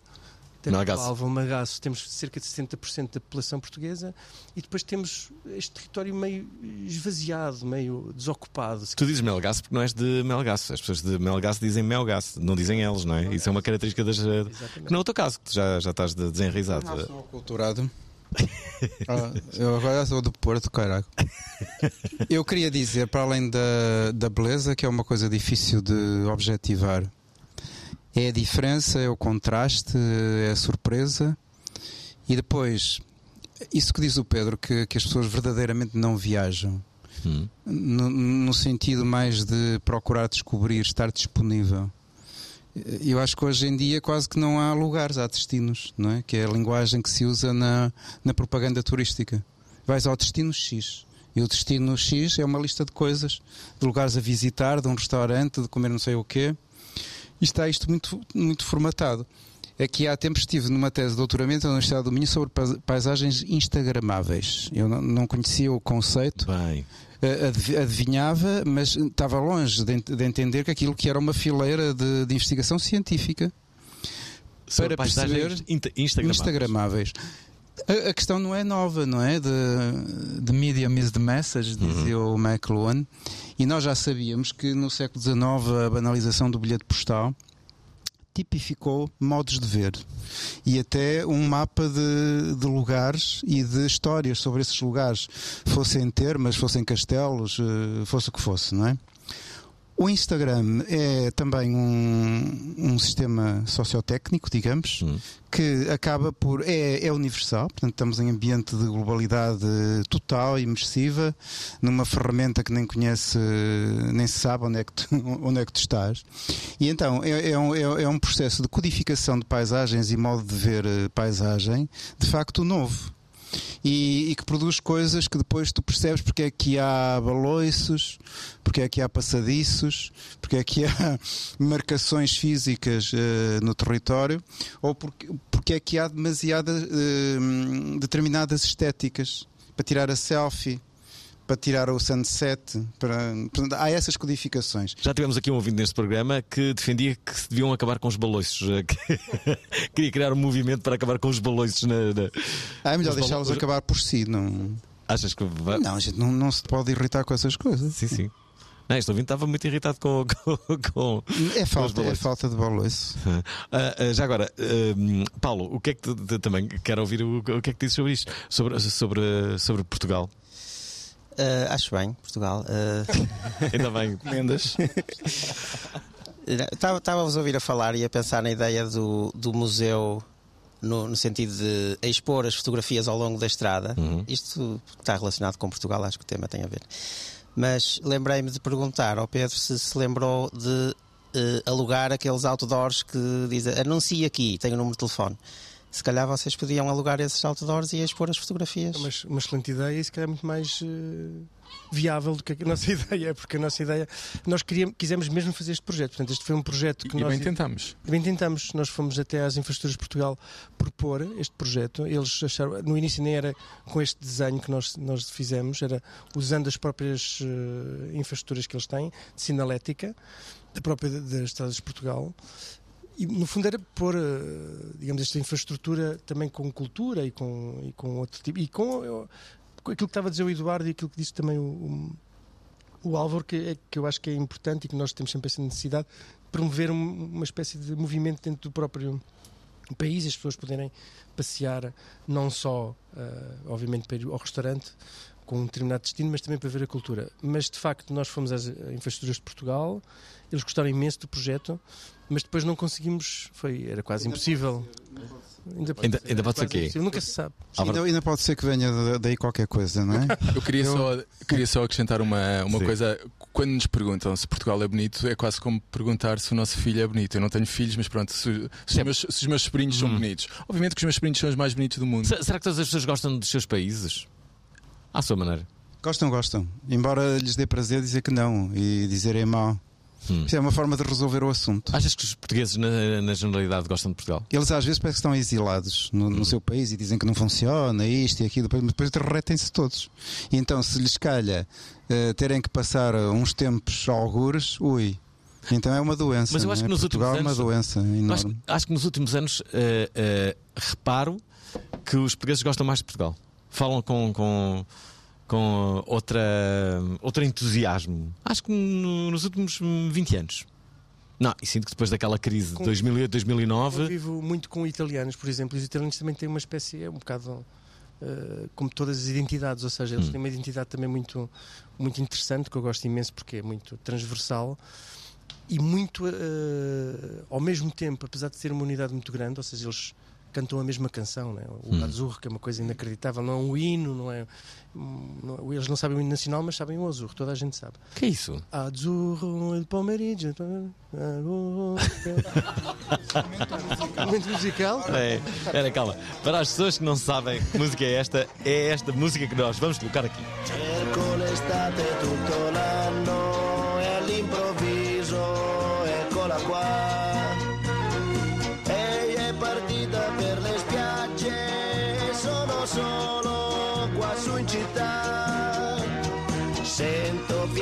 Melgaço. Alvo, Magaço, temos cerca de 60% da população portuguesa e depois temos este território meio esvaziado, meio desocupado. Tu dizes Melgaço porque não és de Melgaço. As pessoas de Melgaço dizem Melgaço, não dizem eles, não é? Isso é uma característica das. eh, Que não é o teu caso, que tu já, já estás de- desenraizado. Sou aculturado. Ah, eu agora sou do Porto, caralho. Eu queria dizer, para além da, da beleza, que é uma coisa difícil de objetivar, É a diferença, é o contraste, é a surpresa. E depois, isso que diz o Pedro, que, que as pessoas verdadeiramente não viajam. Hum. No, no sentido mais de procurar descobrir, estar disponível. Eu acho que hoje em dia quase que não há lugares, há destinos, não é? Que é a linguagem que se usa na, na propaganda turística. Vais ao destino X. E o destino X é uma lista de coisas, de lugares a visitar, de um restaurante, de comer não sei o quê. E está isto muito, muito formatado. Aqui há tempos estive numa tese de doutoramento na Universidade do Minho sobre pa- paisagens instagramáveis. Eu não, não conhecia o conceito. Bem. Adiv- adivinhava, mas estava longe de, ent- de entender que aquilo que era uma fileira de, de investigação científica Sobre para paisagens perceber instagramáveis. instagramáveis. A, a questão não é nova, não é? De, de medium is the message, dizia o McLuhan. E nós já sabíamos que no século XIX a banalização do bilhete postal tipificou modos de ver e até um mapa de, de lugares e de histórias sobre esses lugares, fossem termas, fossem castelos, eh, fosse o que fosse, não é? O Instagram é também um, um sistema sociotécnico, digamos, que acaba por. É, é universal, portanto, estamos em ambiente de globalidade total, imersiva, numa ferramenta que nem conhece, nem se sabe onde é que tu, onde é que tu estás. E então é, é um, é, é um processo de codificação de paisagens e modo de ver eh, paisagem, de facto novo e, e que produz coisas que depois tu percebes porque é que há baloiços, porque é que há passadiços, porque é que há marcações físicas eh, no território, ou porque, porque é que há demasiadas eh, determinadas estéticas para tirar a selfie. Para tirar o sunset, para... portanto, há essas codificações. Já tivemos aqui um ouvinte neste programa que defendia que se deviam acabar com os baloiços. eh, que- Queria criar um movimento para acabar com os baloiços na. na- Ah, é melhor Os deixá-los balo- acabar por si. Não, Achas que vai. não, a gente não, não se pode irritar com essas coisas. Sim, sim. Não, este ouvinte estava muito irritado com. com, com- É falta, é baloiços. falta de baloiço. Ah, ah, já agora, ah, Paulo, o que é que tu também quero ouvir o, o que é que dizes sobre isto? Sobre, sobre, sobre Portugal. Ah, acho bem, Portugal. Ah, Ainda bem. Mendas. Estava-vos a ouvir a falar e a pensar na ideia do, do museu no, no sentido de expor as fotografias ao longo da estrada. Uhum. Isto está relacionado com Portugal, acho que o tema tem a ver. Mas lembrei-me de perguntar ao Pedro se se lembrou de eh, alugar aqueles outdoors que dizem anuncia aqui, tem o número de telefone. Se calhar vocês podiam alugar esses outdoors e expor as fotografias. É uma, uma excelente ideia e se calhar muito mais eh, viável do que a nossa ideia, porque a nossa ideia, nós queríamos, quisemos mesmo fazer este projeto. Portanto, este foi um projeto que E nós bem tentamos. Bem tentamos, nós fomos até às Infraestruturas de Portugal propor este projeto. Eles acharam, no início nem era com este desenho que nós, nós fizemos, era usando as próprias eh, infraestruturas que eles têm, de sinalética, da própria das Estradas de Portugal. E no fundo era pôr, eh, digamos, esta infraestrutura também com cultura e com, e com outro tipo. E com, eh, com aquilo que estava a dizer o Eduardo e aquilo que disse também o, o, o Álvaro, que, é, que eu acho que é importante e que nós temos sempre essa necessidade de promover um- uma espécie de movimento dentro do próprio país, as pessoas poderem passear não só, eh, obviamente, para ir ao restaurante com um determinado destino, mas também para ver a cultura. Mas de facto, nós fomos às infraestruturas de Portugal, eles gostaram imenso do projeto, mas depois não conseguimos, foi, era quase impossível. Ainda, pode Ainda- ser, ainda era pode ser quase quê? impossível, Nunca se sabe. Ainda, ainda pode ser que venha da- daí qualquer coisa, não é? Eu queria, Só, queria só acrescentar uma, uma Sim. coisa. Quando nos perguntam se Portugal é bonito, é quase como perguntar se o nosso filho é bonito. Eu não tenho filhos, mas pronto, se, se os, meus, se os meus sobrinhos são bonitos. Obviamente que os meus sobrinhos são os mais bonitos do mundo. Se- Será que todas as pessoas gostam dos seus países? À sua maneira. Gostam, gostam. Embora lhes dê prazer dizer que não e dizerem mal. Hum. Isso é uma forma de resolver o assunto. Achas que os portugueses, na, na generalidade, gostam de Portugal? Eles às vezes parece que estão exilados no, Hum. no seu país e dizem que não funciona isto e aquilo, depois, mas depois derretem-se todos. E então, se lhes calha eh, terem que passar uns tempos algures, ui. Então é uma doença. Mas eu acho é? que nos Portugal últimos anos- é uma doença Eu Acho, enorme. acho que nos últimos anos eh, eh, reparo que os portugueses gostam mais de Portugal. Falam com, com, com outra, outro entusiasmo. Acho que no- nos últimos hum, 20 anos. Não, e sinto que depois daquela crise de Com- 2008, Eu 2009. vivo muito com italianos, por exemplo, e os italianos também têm uma espécie, é um bocado eh, como todas as identidades, ou seja, eles Hum. têm uma identidade também muito, muito interessante, que eu gosto imenso porque é muito transversal. e muito eh, ao mesmo tempo, apesar de ser uma unidade muito grande, ou seja, eles cantam a mesma canção, né? o Hum. Azurro, que é uma coisa inacreditável, não é um hino, não é, não- eles não sabem o hino nacional, mas sabem o Azurro, toda a gente sabe. Que é isso? Azzurro, il pomeriggio. Momento musical. É, espera, calma. Para as pessoas que não sabem que música é esta, é esta música que nós vamos colocar aqui.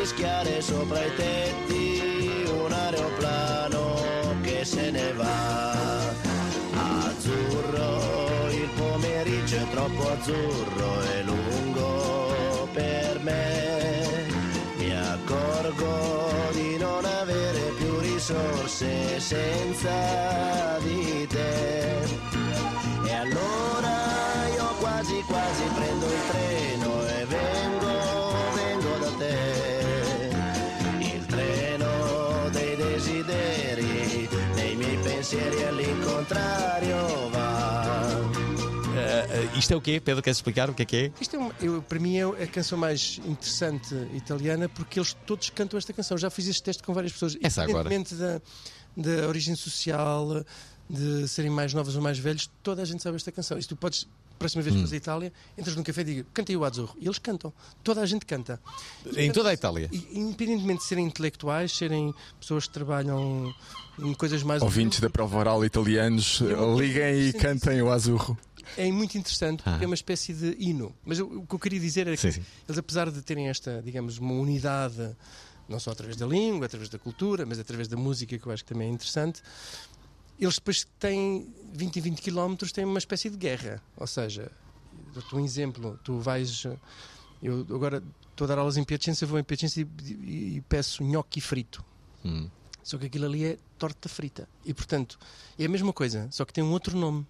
Fischiare sopra i tetti un aeroplano che se ne va. Azzurro, il pomeriggio è troppo azzurro e lungo per me. Mi accorgo di non avere più risorse senza di pensieri all'incontrario va. Eh, eh, isto é o quê? Pedro, queres explicar o que é que é? Isto é uma- eu, para mim é a canção mais interessante italiana porque eles todos cantam esta canção. Já fiz este teste com várias pessoas. Essa agora. Independentemente da, da origem social, de serem mais novos ou mais velhos, toda a gente sabe esta canção. E se tu podes, próxima vez que Hum. à Itália, entras num café e diga cantei o Azzurro. E eles cantam. Toda a gente canta. Em toda a Itália. E, independentemente de serem intelectuais, serem pessoas que trabalham em coisas mais. Ouvintes da prova oral italianos, liguem e cantem o Azurro. É muito interessante porque Ah. é uma espécie de hino. Mas eu- o que eu queria dizer é que Sim, sim. eles, apesar de terem esta, digamos, uma unidade, não só através da língua, através da cultura, mas através da música, que eu acho que também é interessante, eles depois têm 20 e 20 quilómetros, têm uma espécie de guerra. Ou seja, dou-te um exemplo, tu vais. Eu agora estou a dar aulas em Piacenza, vou em Piacenza e, e- e peço nhoque frito. Hum. Só que aquilo ali é torta frita. E portanto, é a mesma coisa, só que tem um outro nome.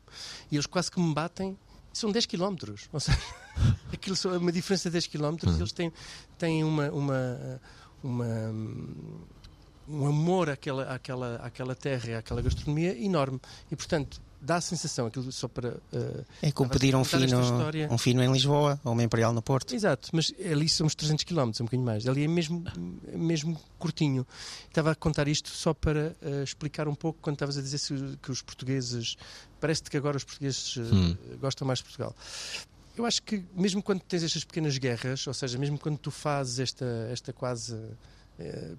E eles quase que me batem. São 10 km. Ou seja, aquilo é uma diferença de 10 km. Hum. Eles têm, têm uma, uma, uma, um amor àquela, àquela, àquela terra e àquela gastronomia enorme. E portanto, dá a sensação, aquilo só para. eh, É como pedir um fino, história. um fino em Lisboa ou uma Imperial no Porto. Exato, mas ali somos 300 km, um bocadinho mais. Ali é mesmo, mesmo curtinho. Estava a contar isto só para eh, explicar um pouco quando estavas a dizer se- que os portugueses. Parece-te que agora os portugueses Hum. gostam mais de Portugal. Eu acho que mesmo quando tens estas pequenas guerras, ou seja, mesmo quando tu fazes esta, esta quase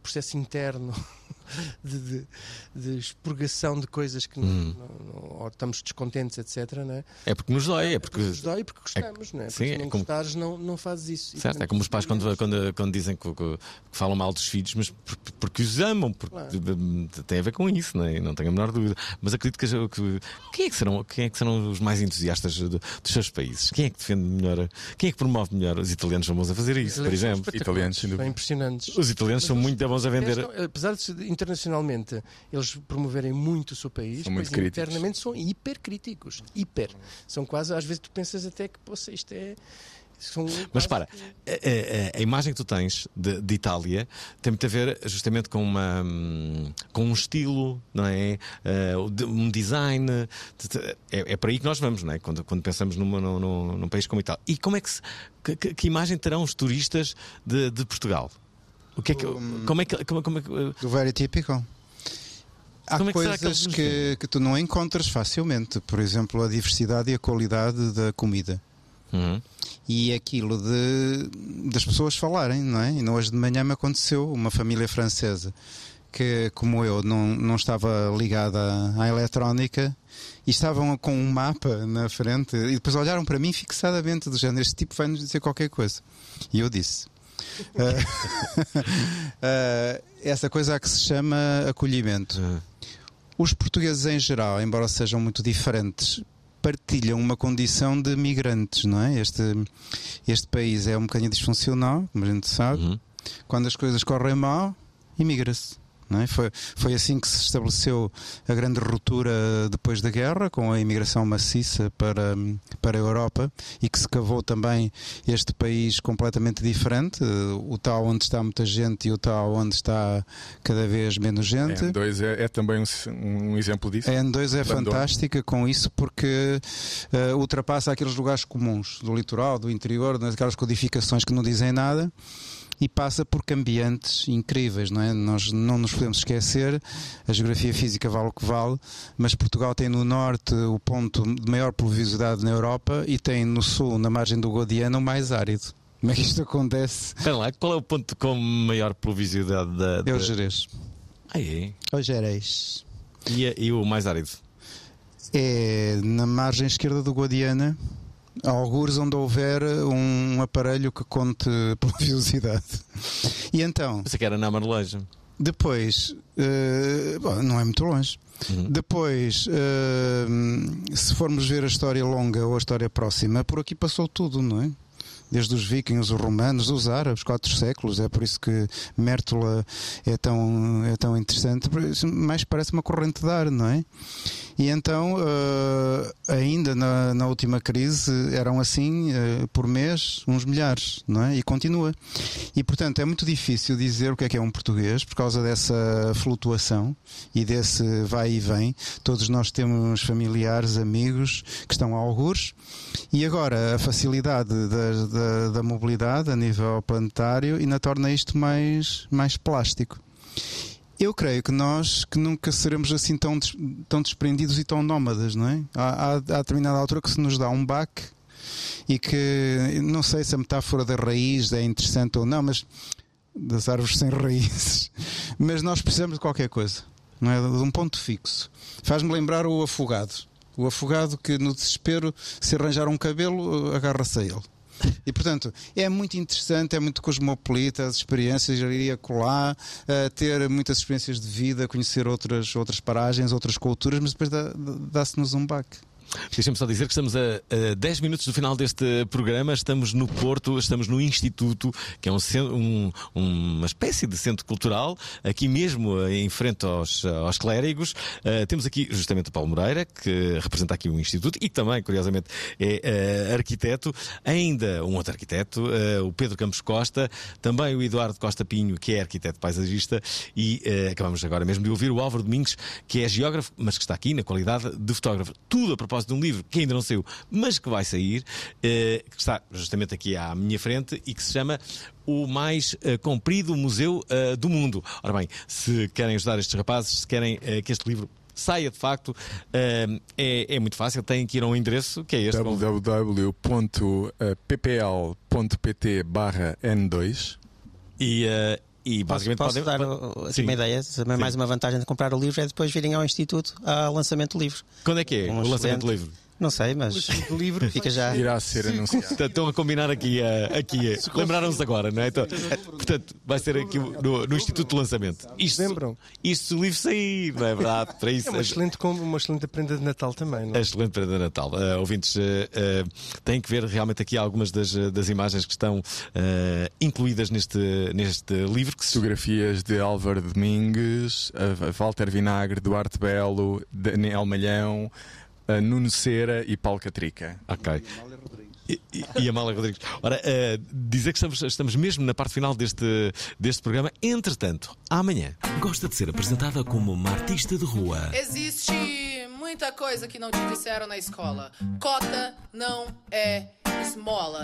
processo interno de, de, de expurgação de coisas que Hum. não- não- estamos descontentes, etc. Não é? É porque nos dói, é porque. Nos dói porque gostamos, não é? sim, Porque se é não como- gostares, não, não fazes isso. E, Certo, é portanto, como os pais quando, quando, quando dizem que, que- falam mal dos filhos, mas por- porque os amam, porque Claro. tem a ver com isso, não, é? não tenho a menor dúvida. Mas acredito que, que quem, é que serão, quem é que serão os mais entusiastas do- dos seus países? Quem é que defende melhor? Quem é que promove melhor? Os italianos são bons a fazer isso, por exemplo. Italianos. São impressionantes. Os italianos são muito bons a vender. Estão- apesar de internacionalmente eles promoverem muito o seu país, São críticos. internamente são hipercríticos. Hiper. São quase, às vezes tu pensas até que poxa, isto é. Mas para, a, a- a imagem que tu tens de, de Itália tem muito a ver justamente com, uma, com um estilo, não é? De- um design. É, é para aí que nós vamos, não é? Quando, quando pensamos numa, num, num- num país como Itália. E como é que, se, que, que- que imagem terão os turistas de, de Portugal? O que é que, como é que. Como, como é que Do very typical. Há Como é que que coisas que, que tu não encontras facilmente. Por exemplo, a diversidade e a qualidade da comida. uhum. E aquilo de das pessoas falarem, não é? E hoje de manhã me aconteceu uma família francesa que, como eu, não, não estava ligada à, à eletrónica e estavam com um mapa na frente e depois olharam para mim fixadamente do género, este tipo vai nos dizer qualquer coisa. E eu disse. "Ah, ah, essa coisa a que se chama acolhimento. Os portugueses em geral, embora sejam muito diferentes, partilham uma condição de migrantes, não é? Este, este país é um bocadinho disfuncional, como a gente sabe. Uhum. Quando as coisas correm mal, imigra-se. É? foi, foi assim que se estabeleceu a grande ruptura depois da guerra, com a imigração maciça para, para a Europa e que se cavou também este país completamente diferente, o tal onde está muita gente e o tal onde está cada vez menos gente. A N2 é, é também um, um exemplo disso. A N2 é Abandono. fantástica com isso porque eh, ultrapassa aqueles lugares comuns do litoral, do interior, aquelas codificações que não dizem nada e passa por cambiantes incríveis, não é? Nós não nos podemos esquecer, a geografia física vale o que vale, mas Portugal tem no norte o ponto de maior pluviosidade na Europa e tem no sul, na margem do Guadiana, o mais árido. Como é que isto acontece? Espera lá, qual é o ponto com maior pluviosidade da. da... É o Jerez. Ah, é? Ou Gereis. E, e o mais árido? É na margem esquerda do Guadiana, algures onde houver um aparelho que conte pluviosidade. E então, Pensei que era na Marleja. depois, eh, bom, não é muito longe. Uhum. Depois, eh, se formos ver a história longa ou a história próxima, por aqui passou tudo, não é? Desde os vikings, os romanos, os árabes, quatro séculos. É por isso que Mértola é tão, é tão interessante. Mais parece uma corrente de ar, não é? E então, eh, ainda na, na última crise, eram assim, eh, por mês, uns milhares, não é? E continua. E portanto, é muito difícil dizer o que é que é um português por causa dessa flutuação e desse vai e vem. Todos nós temos familiares, amigos que estão a algures. E agora, a facilidade da, da, da mobilidade a nível planetário ainda torna isto mais, mais plástico. Eu creio que nós que nunca seremos assim tão, des- tão desprendidos e tão nómadas, não é? Há, há, há determinada altura que se nos dá um baque e que não sei se a metáfora da raiz é interessante ou não, mas das árvores sem raízes, mas nós precisamos de qualquer coisa, não é? De um ponto fixo. Faz-me lembrar o afogado. O afogado que no desespero, se arranjar um cabelo, agarra-se a ele. E portanto, é muito interessante, é muito cosmopolita, as experiências, iria colar, eh, ter muitas experiências de vida, conhecer outras, outras paragens, outras culturas, mas depois dá- dá- dá-se-nos um baque. Deixa-me só dizer que estamos a, a 10 minutos do final deste programa. Estamos no Porto, estamos no Instituto, que é um, um- uma espécie de centro cultural, aqui mesmo eh, em frente aos, aos clérigos. Eh, temos aqui justamente o Paulo Moreira, que representa aqui o Instituto e também, curiosamente, é eh, arquiteto. Ainda um outro arquiteto, eh, o Pedro Campos Costa, também o Eduardo Costa Pinho, que é arquiteto paisagista, e eh, acabamos agora mesmo de ouvir o Álvaro Domingos, que é geógrafo, mas que está aqui na qualidade de fotógrafo. Tudo a propósito de um livro que ainda não saiu, mas que vai sair, eh, que está justamente aqui à minha frente e que se chama o mais eh, comprido museu eh, do mundo. Ora bem, se querem ajudar estes rapazes, se querem eh, que este livro saia de facto, é, é muito fácil, têm que ir a um endereço que é este. www.ppl.pt barra N2 E, e Posso, basicamente posso podem. dar assim, Sim. uma ideia? Mais uma vantagem de comprar o livro é depois virem ao Instituto ao lançamento do livro. Quando é que é Um o lançamento livro? Não sei, mas O livro fica já. irá ser anunciado. Portanto, Estão a combinar aqui, aqui lembraram-se agora, não é? Então, portanto, vai ser aqui no, no Instituto de Lançamento. Isto, Lembram? isto se o livro sair, não é verdade? Para isso, É uma excelente, com- uma excelente prenda de Natal também. Não É é? excelente prenda de Natal. Eh, ouvintes, eh, eh, têm que ver realmente aqui algumas das, das imagens que estão eh, incluídas neste, neste livro. Que se... Fotografias de Álvaro Domingues, Walter Vinagre, Duarte Belo, Daniel Malhão, a Nuno Cera e Paulo Catrica. Ok. E, e, e a Mala Rodrigues. Ora, eh, dizer que estamos, estamos mesmo na parte final deste, deste programa. Entretanto, amanhã. Gosta de ser apresentada como uma artista de rua. Existe muita coisa que não te disseram na escola. Cota não é.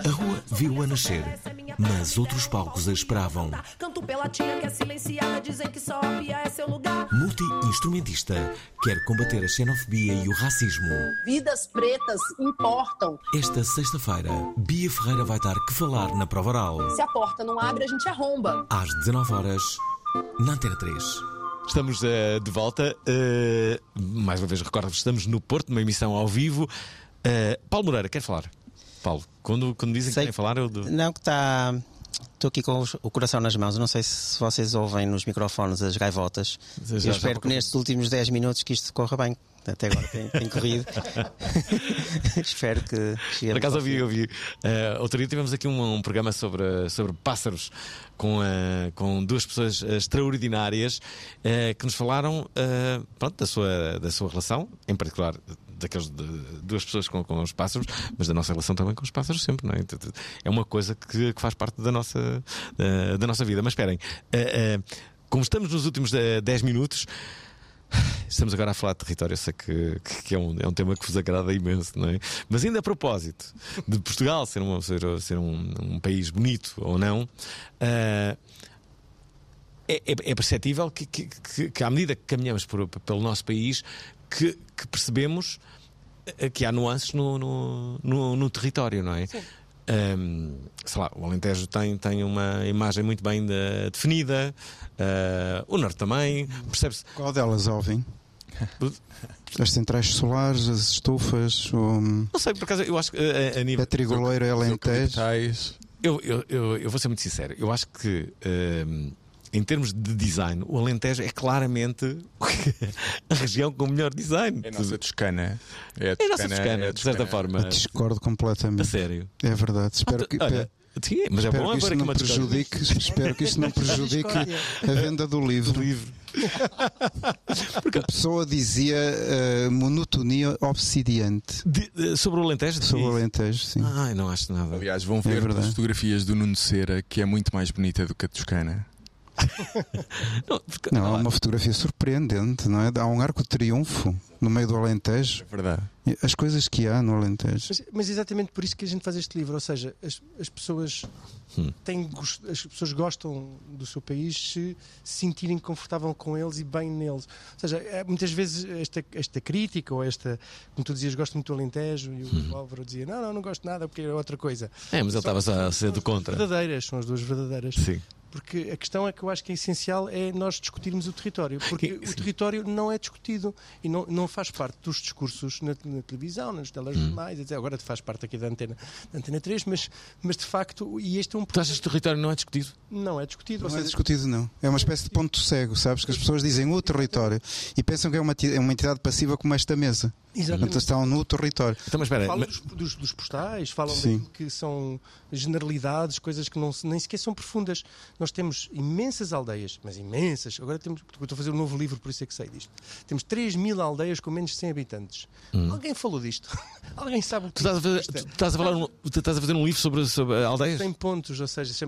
A rua viu-a nascer, mas outros palcos a esperavam. Canto pela tia que é silenciada, dizem que só a pia é seu lugar. Multi-instrumentista, quer combater a xenofobia e o racismo. Vidas pretas importam. Esta sexta-feira, Bia Ferreira vai dar que falar na prova oral. Se a porta não abre, a gente arromba. Às 19 horas, na Antena 3. Estamos eh, de volta. Eh, mais uma vez, recordo-vos, estamos no Porto, numa emissão ao vivo. Eh, Paulo Moreira, quer falar? Paulo, quando, quando dizem que Sei- querem falar, eu. Não, que está. Estou aqui com o coração nas mãos. Não sei se vocês ouvem nos microfones as gaivotas. Já- Eu já espero que nestes últimos 10 minutos que isto corra bem. Até agora tem, tem corrido. espero que Por acaso ouvi, ouvi. Uh, outro dia tivemos aqui um, um programa sobre, sobre pássaros com, uh, com duas pessoas extraordinárias uh, que nos falaram uh, pronto, da, sua, da sua relação, em particular daqueles de, duas pessoas com, com os pássaros, mas da nossa relação também com os pássaros sempre, não é? É uma coisa que, que faz parte da nossa, da nossa vida. Mas esperem, uh, uh, como estamos nos últimos uh, 10 minutos. Estamos agora a falar de território, eu sei que, que- é, um, é um tema que vos agrada imenso, não é? Mas ainda a propósito de Portugal ser, uma- ser, ser um, um país bonito ou não, é, é- é perceptível que, que- que- que à medida que caminhamos por- pelo nosso país, que, que percebemos eh, que há nuances no, no, no- no território, não é? Ahm, sei lá, o Alentejo tem, tem uma imagem muito bem de- definida, ah, o Norte também, percebe-se. Qual delas ouvem? As centrais solares, as estufas, o Não sei, por acaso, eu acho que a, a nível. a trigoleira alentejo. Eu, eu, eu, eu vou ser muito sincero, eu acho que hum, em termos de design, o Alentejo é claramente a região com o melhor design. É a nossa Toscana. É a É a nossa Toscana, Toscana, é a de certa Toscana. forma. Eu discordo completamente. A sério. É verdade. Espero que, olha, sim, mas é espero bom que isto não prejudique, espero que isto não prejudique a venda do livro. A pessoa dizia eh, monotonia obsidiante. De- de- sobre o Alentejo? Sobre o Alentejo, sim. Ai, não acho nada. Aliás, vão É ver verdade. as fotografias do Nuno Cera, que é muito mais bonita do que a Toscana. Não, é uma fotografia surpreendente, não é? Há um arco de triunfo no meio do Alentejo. É verdade. As coisas que há no Alentejo. Mas, mas exatamente por isso que a gente faz este livro, ou seja, as, as pessoas Hum. têm as pessoas gostam do seu país se se sentirem confortável com eles e bem neles. Ou seja, é, muitas vezes esta, esta crítica ou esta, como tu dizias, gosto muito do Alentejo e o Álvaro dizia, não, não, não gosto de nada porque é outra coisa. Hum. É, mas ele estava a ser do contra. Verdadeiras, são as duas verdadeiras. Sim. Porque a questão é que eu acho que é essencial é nós discutirmos o território, porque o território não é discutido e não, não faz parte dos discursos na, na televisão, nos telejornais, etc. Agora faz parte aqui da antena, da antena 3, mas, mas de facto, e este é um Tu achas que o território não é discutido? não é discutido. Não é seja, discutido, não. É uma espécie de ponto cego, sabes? Que as pessoas dizem o território e pensam que é uma, é uma entidade passiva como esta mesa. Exatamente. Portanto, estão no território. Então, mas espera, falam dos, dos- dos postais, falam Sim. daquilo que são generalidades, coisas que não, nem sequer são profundas. Nós temos imensas aldeias, mas imensas. Agora temos, porque eu estou a fazer um novo livro, por isso é que sei disto. Temos 3 mil aldeias com menos de 100 habitantes. Alguém falou disto? Alguém sabe o que Tu estás a fazer, isto é? tu estás a falar um, estás a fazer um livro sobre, sobre aldeias? 100 pontos, ou seja,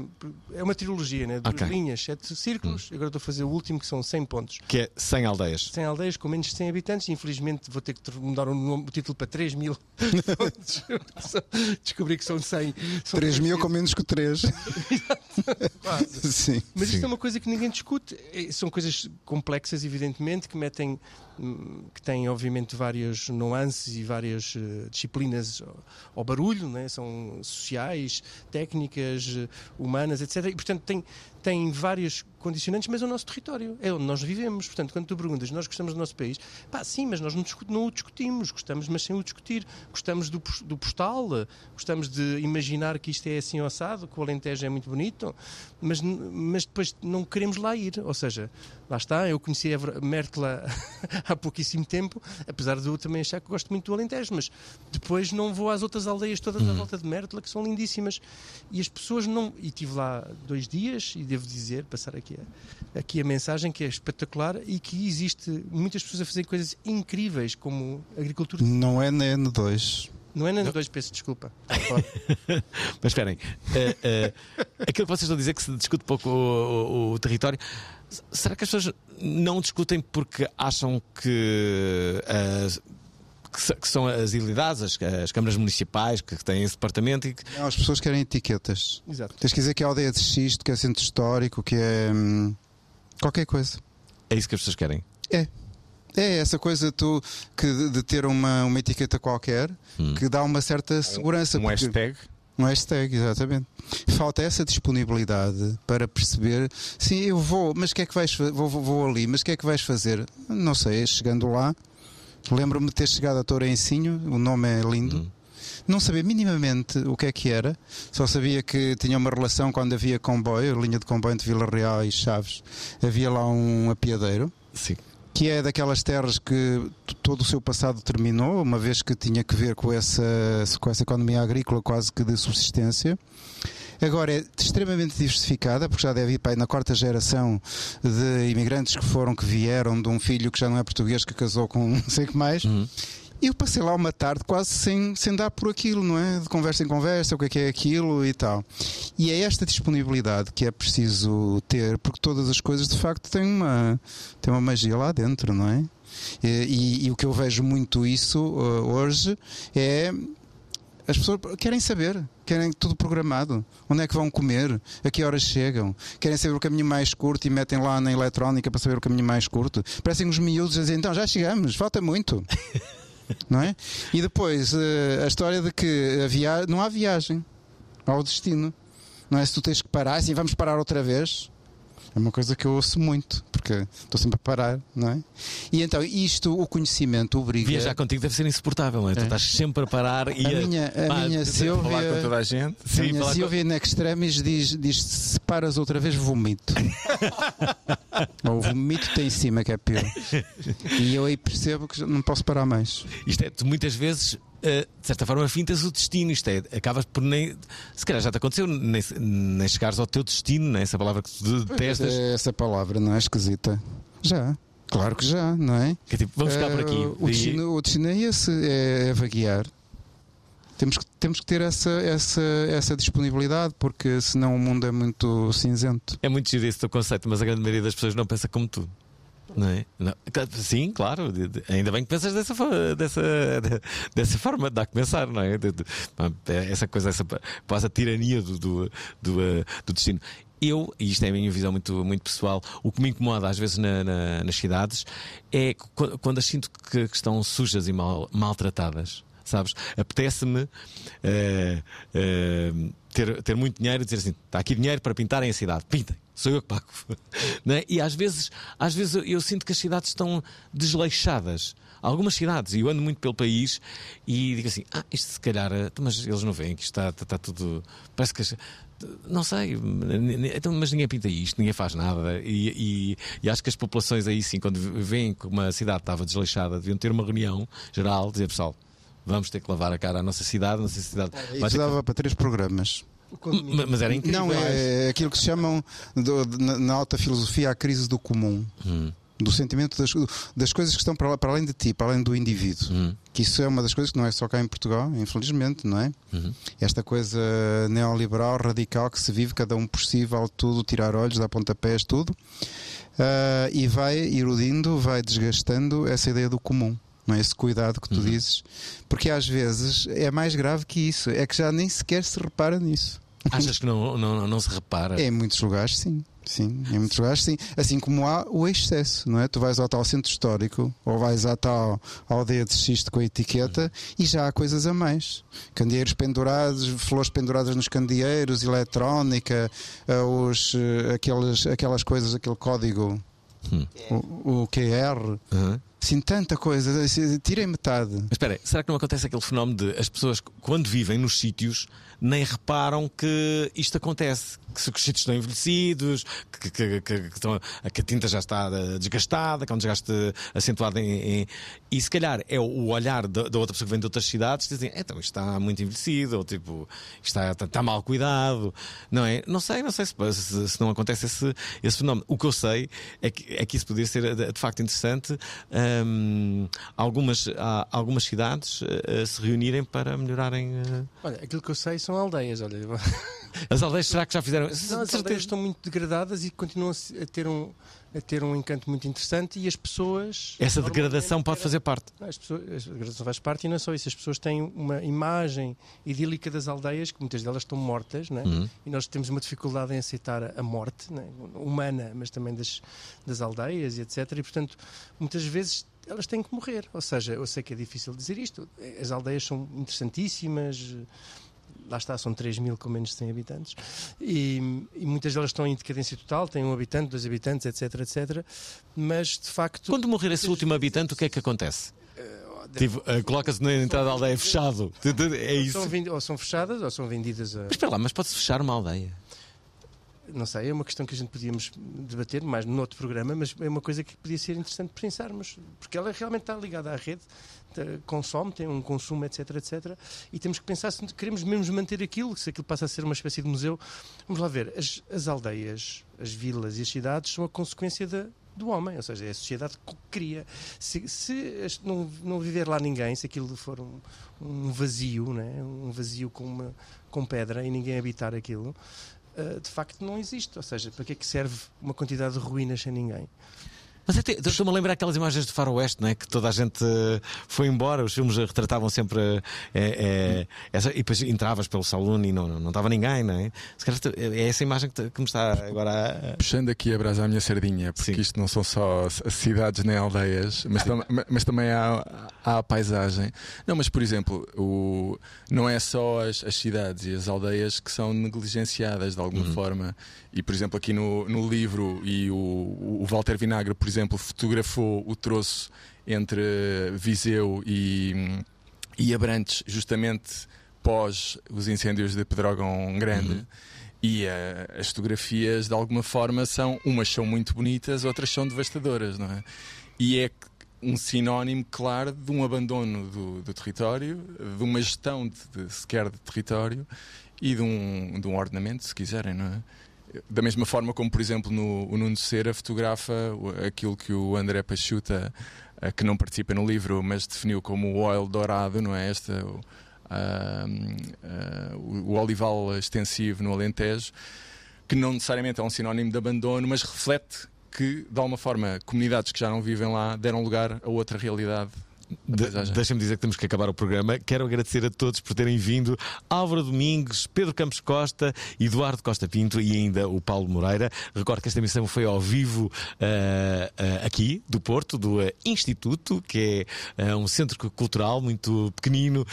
é uma trilogia, né? duas Ok. linhas, sete círculos. Agora estou a fazer o último que são 100 pontos. Que é 100 aldeias. 100 aldeias com menos de 100 habitantes. Infelizmente vou ter que ter- mudar o, nome- o título para 3 mil. Descobri que são 100. São 3 mil com menos que 3. Quase. Sim. Mas isto é uma coisa que ninguém discute. É, São coisas complexas, evidentemente, que metem, que têm, obviamente, várias nuances e várias eh, disciplinas ao, barulho, né? são sociais, técnicas, eh, humanas, etc. E, portanto, tem, tem vários condicionantes, mas é o nosso território, é onde nós vivemos. Portanto, quando tu perguntas, nós gostamos do nosso país, pá, sim, mas nós não, não o discutimos, gostamos, mas sem o discutir. Gostamos do, do postal, gostamos de imaginar que isto é assim assado, que o Alentejo é muito bonito, mas, mas depois não queremos lá ir. Ou seja, lá está, eu conheci a Mértola há pouquíssimo tempo, apesar de eu também achar que gosto muito do Alentejo, mas depois não vou às outras aldeias todas à volta de Mértola, que são lindíssimas. E as pessoas não. E estive lá dois dias, e devo dizer, passar aqui a, aqui a mensagem que é espetacular e que existe muitas pessoas a fazer coisas incríveis, como agricultura. Não é na N2. Não é na dois, peço desculpa. Mas esperem, eh, eh, aquilo que vocês estão a dizer que se discute pouco o, o- o território, será que as pessoas não discutem porque acham que, as- que são as ilidades, as, as câmaras municipais que têm esse departamento e que. Não, as pessoas querem etiquetas. Exato. Tens que dizer que é aldeia de X, que é centro histórico, que é. hum, qualquer coisa. É isso que as pessoas querem. É. É essa coisa tu, que de, ter uma, uma etiqueta qualquer que dá uma certa segurança. Um porque- hashtag. Um hashtag, exatamente. Falta essa disponibilidade para perceber, sim, eu vou, mas o que é que vais vou, vou, vou ali, mas o que é que vais fazer? Não sei, chegando lá, lembro-me de ter chegado a Tourencinho, o nome é lindo, não sabia minimamente o que é que era, só sabia que tinha uma relação quando havia comboio, linha de comboio entre Vila Real e Chaves, havia lá um apiadeiro. Sim. Que é daquelas terras que todo o seu passado terminou, uma vez que tinha que ver com essa, com essa economia agrícola quase que de subsistência. Agora é extremamente diversificada, porque já deve ir para aí na quarta geração de imigrantes que foram, que vieram de um filho que já não é português, que casou com não sei o que mais. E eu passei lá uma tarde quase sem, sem dar por aquilo, não é? De conversa em conversa, o que é que é aquilo e tal. E é esta disponibilidade que é preciso ter, porque todas as coisas de facto têm uma, têm uma magia lá dentro, não é? E, e- e o que eu vejo muito isso uh, hoje é as pessoas querem saber, querem tudo programado. Onde é que vão comer? A que horas chegam? Querem saber o caminho mais curto e metem lá na eletrónica para saber o caminho mais curto. Parecem uns miúdos a dizer, então já chegamos, falta muito. não é? E depois eh, a história de que a via... não há viagem ao destino. Não é se tu tens que parar, assim vamos parar outra vez. É uma coisa que eu ouço muito, porque estou sempre a parar, não é? E então, isto, o conhecimento obriga. Viajar contigo deve ser insuportável, não é? Tu estás sempre a parar e A minha, a pá, minha falar Silvia, com toda a gente. a Sim, minha falar com- Silvia in extremis diz, diz se paras outra vez, vomito. Ou vomito-te em cima, que é pior. E eu aí percebo que não posso parar mais. Isto é, tu muitas vezes, de certa forma, fintas o destino. Isto é, acabas por nem. Se calhar já te aconteceu, nem, nem chegares ao teu destino, não é? essa palavra que tu detestas. É Essa palavra não é esquisita? Já. Claro que já, não é? É tipo, vamos ficar por Eh, aqui. O E- destino, o destino é esse, é, é vaguear. Temos que, temos que ter essa, essa, essa disponibilidade, porque senão o mundo é muito cinzento. É muito giro esse teu conceito, mas a grande maioria das pessoas não pensa como tu. Não é? Não. Claro, Sim, claro. Ainda bem que pensas dessa, dessa, de- dessa forma, dá a começar, não é? É Essa coisa, essa quase a tirania do, do, do, eh, do destino. Eu, e isto é a minha visão muito, muito pessoal, o que me incomoda às vezes na- na- nas cidades é qu- quando as sinto que, que estão sujas e mal, maltratadas. Sabes? Apetece-me eh, eh, ter, ter muito dinheiro e dizer assim: está aqui dinheiro para pintarem a cidade, pintem, sou eu que pago. Não é? E às vezes, às vezes eu, eu sinto que as cidades estão desleixadas. Algumas cidades, e eu ando muito pelo país e digo assim: ah, isto se calhar, eh, mas eles não veem que isto está, está, está tudo. Parece que. Não sei, então, mas ninguém pinta isto, ninguém faz nada. E, e- e acho que as populações aí sim, quando veem que uma cidade estava desleixada, deviam ter uma reunião geral, dizer pessoal, vamos ter que lavar a cara à nossa cidade, a nossa cidade. Isso dava para três programas. Ma- Mas era incrível. Não, é aquilo que se chamam do- na, na alta filosofia a crise do comum. Hum. Do sentimento das, das coisas que estão para, para além de ti, para além do indivíduo. Hum. Que isso é uma das coisas que não é só cá em Portugal, infelizmente, não é? Uhum. Esta coisa neoliberal, radical que se vive, cada um por si, vale tudo, tirar olhos, dar pontapés, tudo. Ah, e vai erudindo, vai desgastando essa ideia do comum. Não é esse cuidado que tu dizes, porque às vezes é mais grave que isso, é que já nem sequer se repara nisso. Achas que não, não, não se repara? Em muitos lugares, sim. Sim, em muitos lugares, sim. Assim como há o excesso, não é? Tu vais ao tal centro histórico ou vais à tal aldeia de xiste com a etiqueta e já há coisas a mais. Candeeiros pendurados, flores penduradas nos candeeiros, eletrónica, eh, os, eh, aquelas, aquelas coisas, aquele código, o, o QR. Sim, tanta coisa. assim, Tirem metade. Mas espera, será que não acontece aquele fenómeno de as pessoas, quando vivem nos sítios, nem reparam que isto acontece? Que, os sítios estão envelhecidos, que, que, que- estão- que a tinta já está eh, desgastada, que há um desgaste acentuado em. em- e se calhar é o- olhar da, outra pessoa que vem de outras cidades dizem, então isto está muito envelhecido, ou tipo, isto está, está, mal cuidado, não é? Não sei, não sei se, se- se não acontece esse, esse fenómeno. O que eu sei é que, é que isso poderia ser de, de facto interessante. hum, algumas, há algumas cidades eh, se reunirem para melhorarem. eh, Olha, aquilo que eu sei são aldeias. Olha. As aldeias, será que já fizeram? Não, as aldeias estão muito degradadas e continuam a ter um, a ter um encanto muito interessante e as pessoas. Essa degradação pode fazer parte. As pessoas, a degradação faz parte e não é só isso. As pessoas têm uma imagem idílica das aldeias, que muitas delas estão mortas, né? Uhum. e nós temos uma dificuldade em aceitar a- a morte né? humana, mas também das, das aldeias e etc. E portanto, muitas vezes elas têm que morrer. Ou seja, eu sei que é difícil dizer isto. As aldeias são interessantíssimas. Lá está, são 3 mil com menos de 100 habitantes e, e muitas delas estão em decadência total, têm um habitante, dois habitantes, etc, etc. Mas de facto. Quando morrer esse último habitante, o que é que acontece? Tipo, eh, coloca-se na entrada da aldeia fechado. É Ou isso. são, vendi- ou são fechadas ou são vendidas a. Mas espera lá, mas pode-se fechar uma aldeia? Não sei, é uma questão que a gente podíamos debater mais no outro programa, mas é uma coisa que podia ser interessante pensarmos, porque ela realmente está ligada à rede, consome, tem um consumo, etc, etc. E temos que pensar se queremos mesmo manter aquilo, se aquilo passa a ser uma espécie de museu. Vamos lá ver, as, as aldeias, as vilas e as cidades são a consequência da, do homem, ou seja, é a sociedade que cria. Se, se não, não viver lá ninguém, se aquilo for um, um vazio, né? um vazio com, uma, com pedra e ninguém habitar aquilo, de facto não existe. Ou seja, para que é que serve uma quantidade de ruínas sem ninguém? Mas até, a lembrar aquelas imagens de faroeste, não é? Que toda a gente eh, foi embora, os filmes retratavam sempre eh, eh, essa, e depois entravas pelo salão e não, não, não estava ninguém, não é? Se calhar é essa imagem que, que me está agora a. Puxando aqui a brasa à minha sardinha, porque isto não são só cidades nem aldeias, mas, tam- ma- mas também há, há a paisagem. Não, mas por exemplo, o, não é só as, as cidades e as aldeias que são negligenciadas de alguma forma. E por exemplo, aqui no, no livro, e o, o Walter Vinagre, por exemplo, fotografou o troço entre Viseu e, e Abrantes, justamente pós os incêndios de Pedrógão Grande. E eh, as fotografias, de alguma forma, são umas são muito bonitas, outras são devastadoras, não é? E é um sinónimo claro de um abandono do, do território, de uma gestão de, de- sequer de território e de um, de um ordenamento, se quiserem, não é? Da mesma forma como, por exemplo, no, o Nuno Cera fotografa aquilo que o André Pachuta, eh, que não participa no livro, mas definiu como o oil dourado, não é? Esta, o, ah, ah, o, o olival extensivo no Alentejo, que não necessariamente é um sinónimo de abandono, mas reflete que, de alguma forma, comunidades que já não vivem lá deram lugar a outra realidade. De-. Deixa-me dizer que temos que acabar o programa. Quero agradecer a todos por terem vindo. Álvaro Domingos, Pedro Campos Costa, Eduardo Costa Pinto e ainda o Paulo Moreira. Recordo que esta emissão foi ao vivo ah, ah, aqui, do Porto, do ah, Instituto, que é um centro cultural muito pequenino,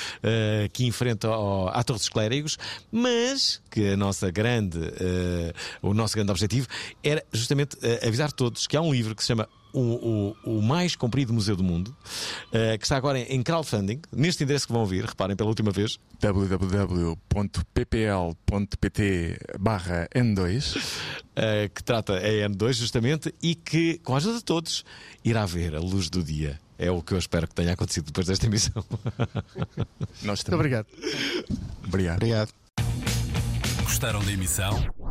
aqui em frente ao, à Torre dos Clérigos, mas que a nossa grande, o nosso grande objetivo era justamente avisar todos que há um livro que se chama o, o, o mais comprido museu do mundo, eh, que está agora em, em crowdfunding, neste endereço que vão ouvir, reparem pela última vez. www.ppl.pt barra N2 eh, que trata a N2 justamente e que, com a ajuda de todos, irá ver a luz do dia. É o que eu espero que tenha acontecido depois desta emissão. Nós Muito obrigado. Obrigado. Obrigado. Gostaram da emissão?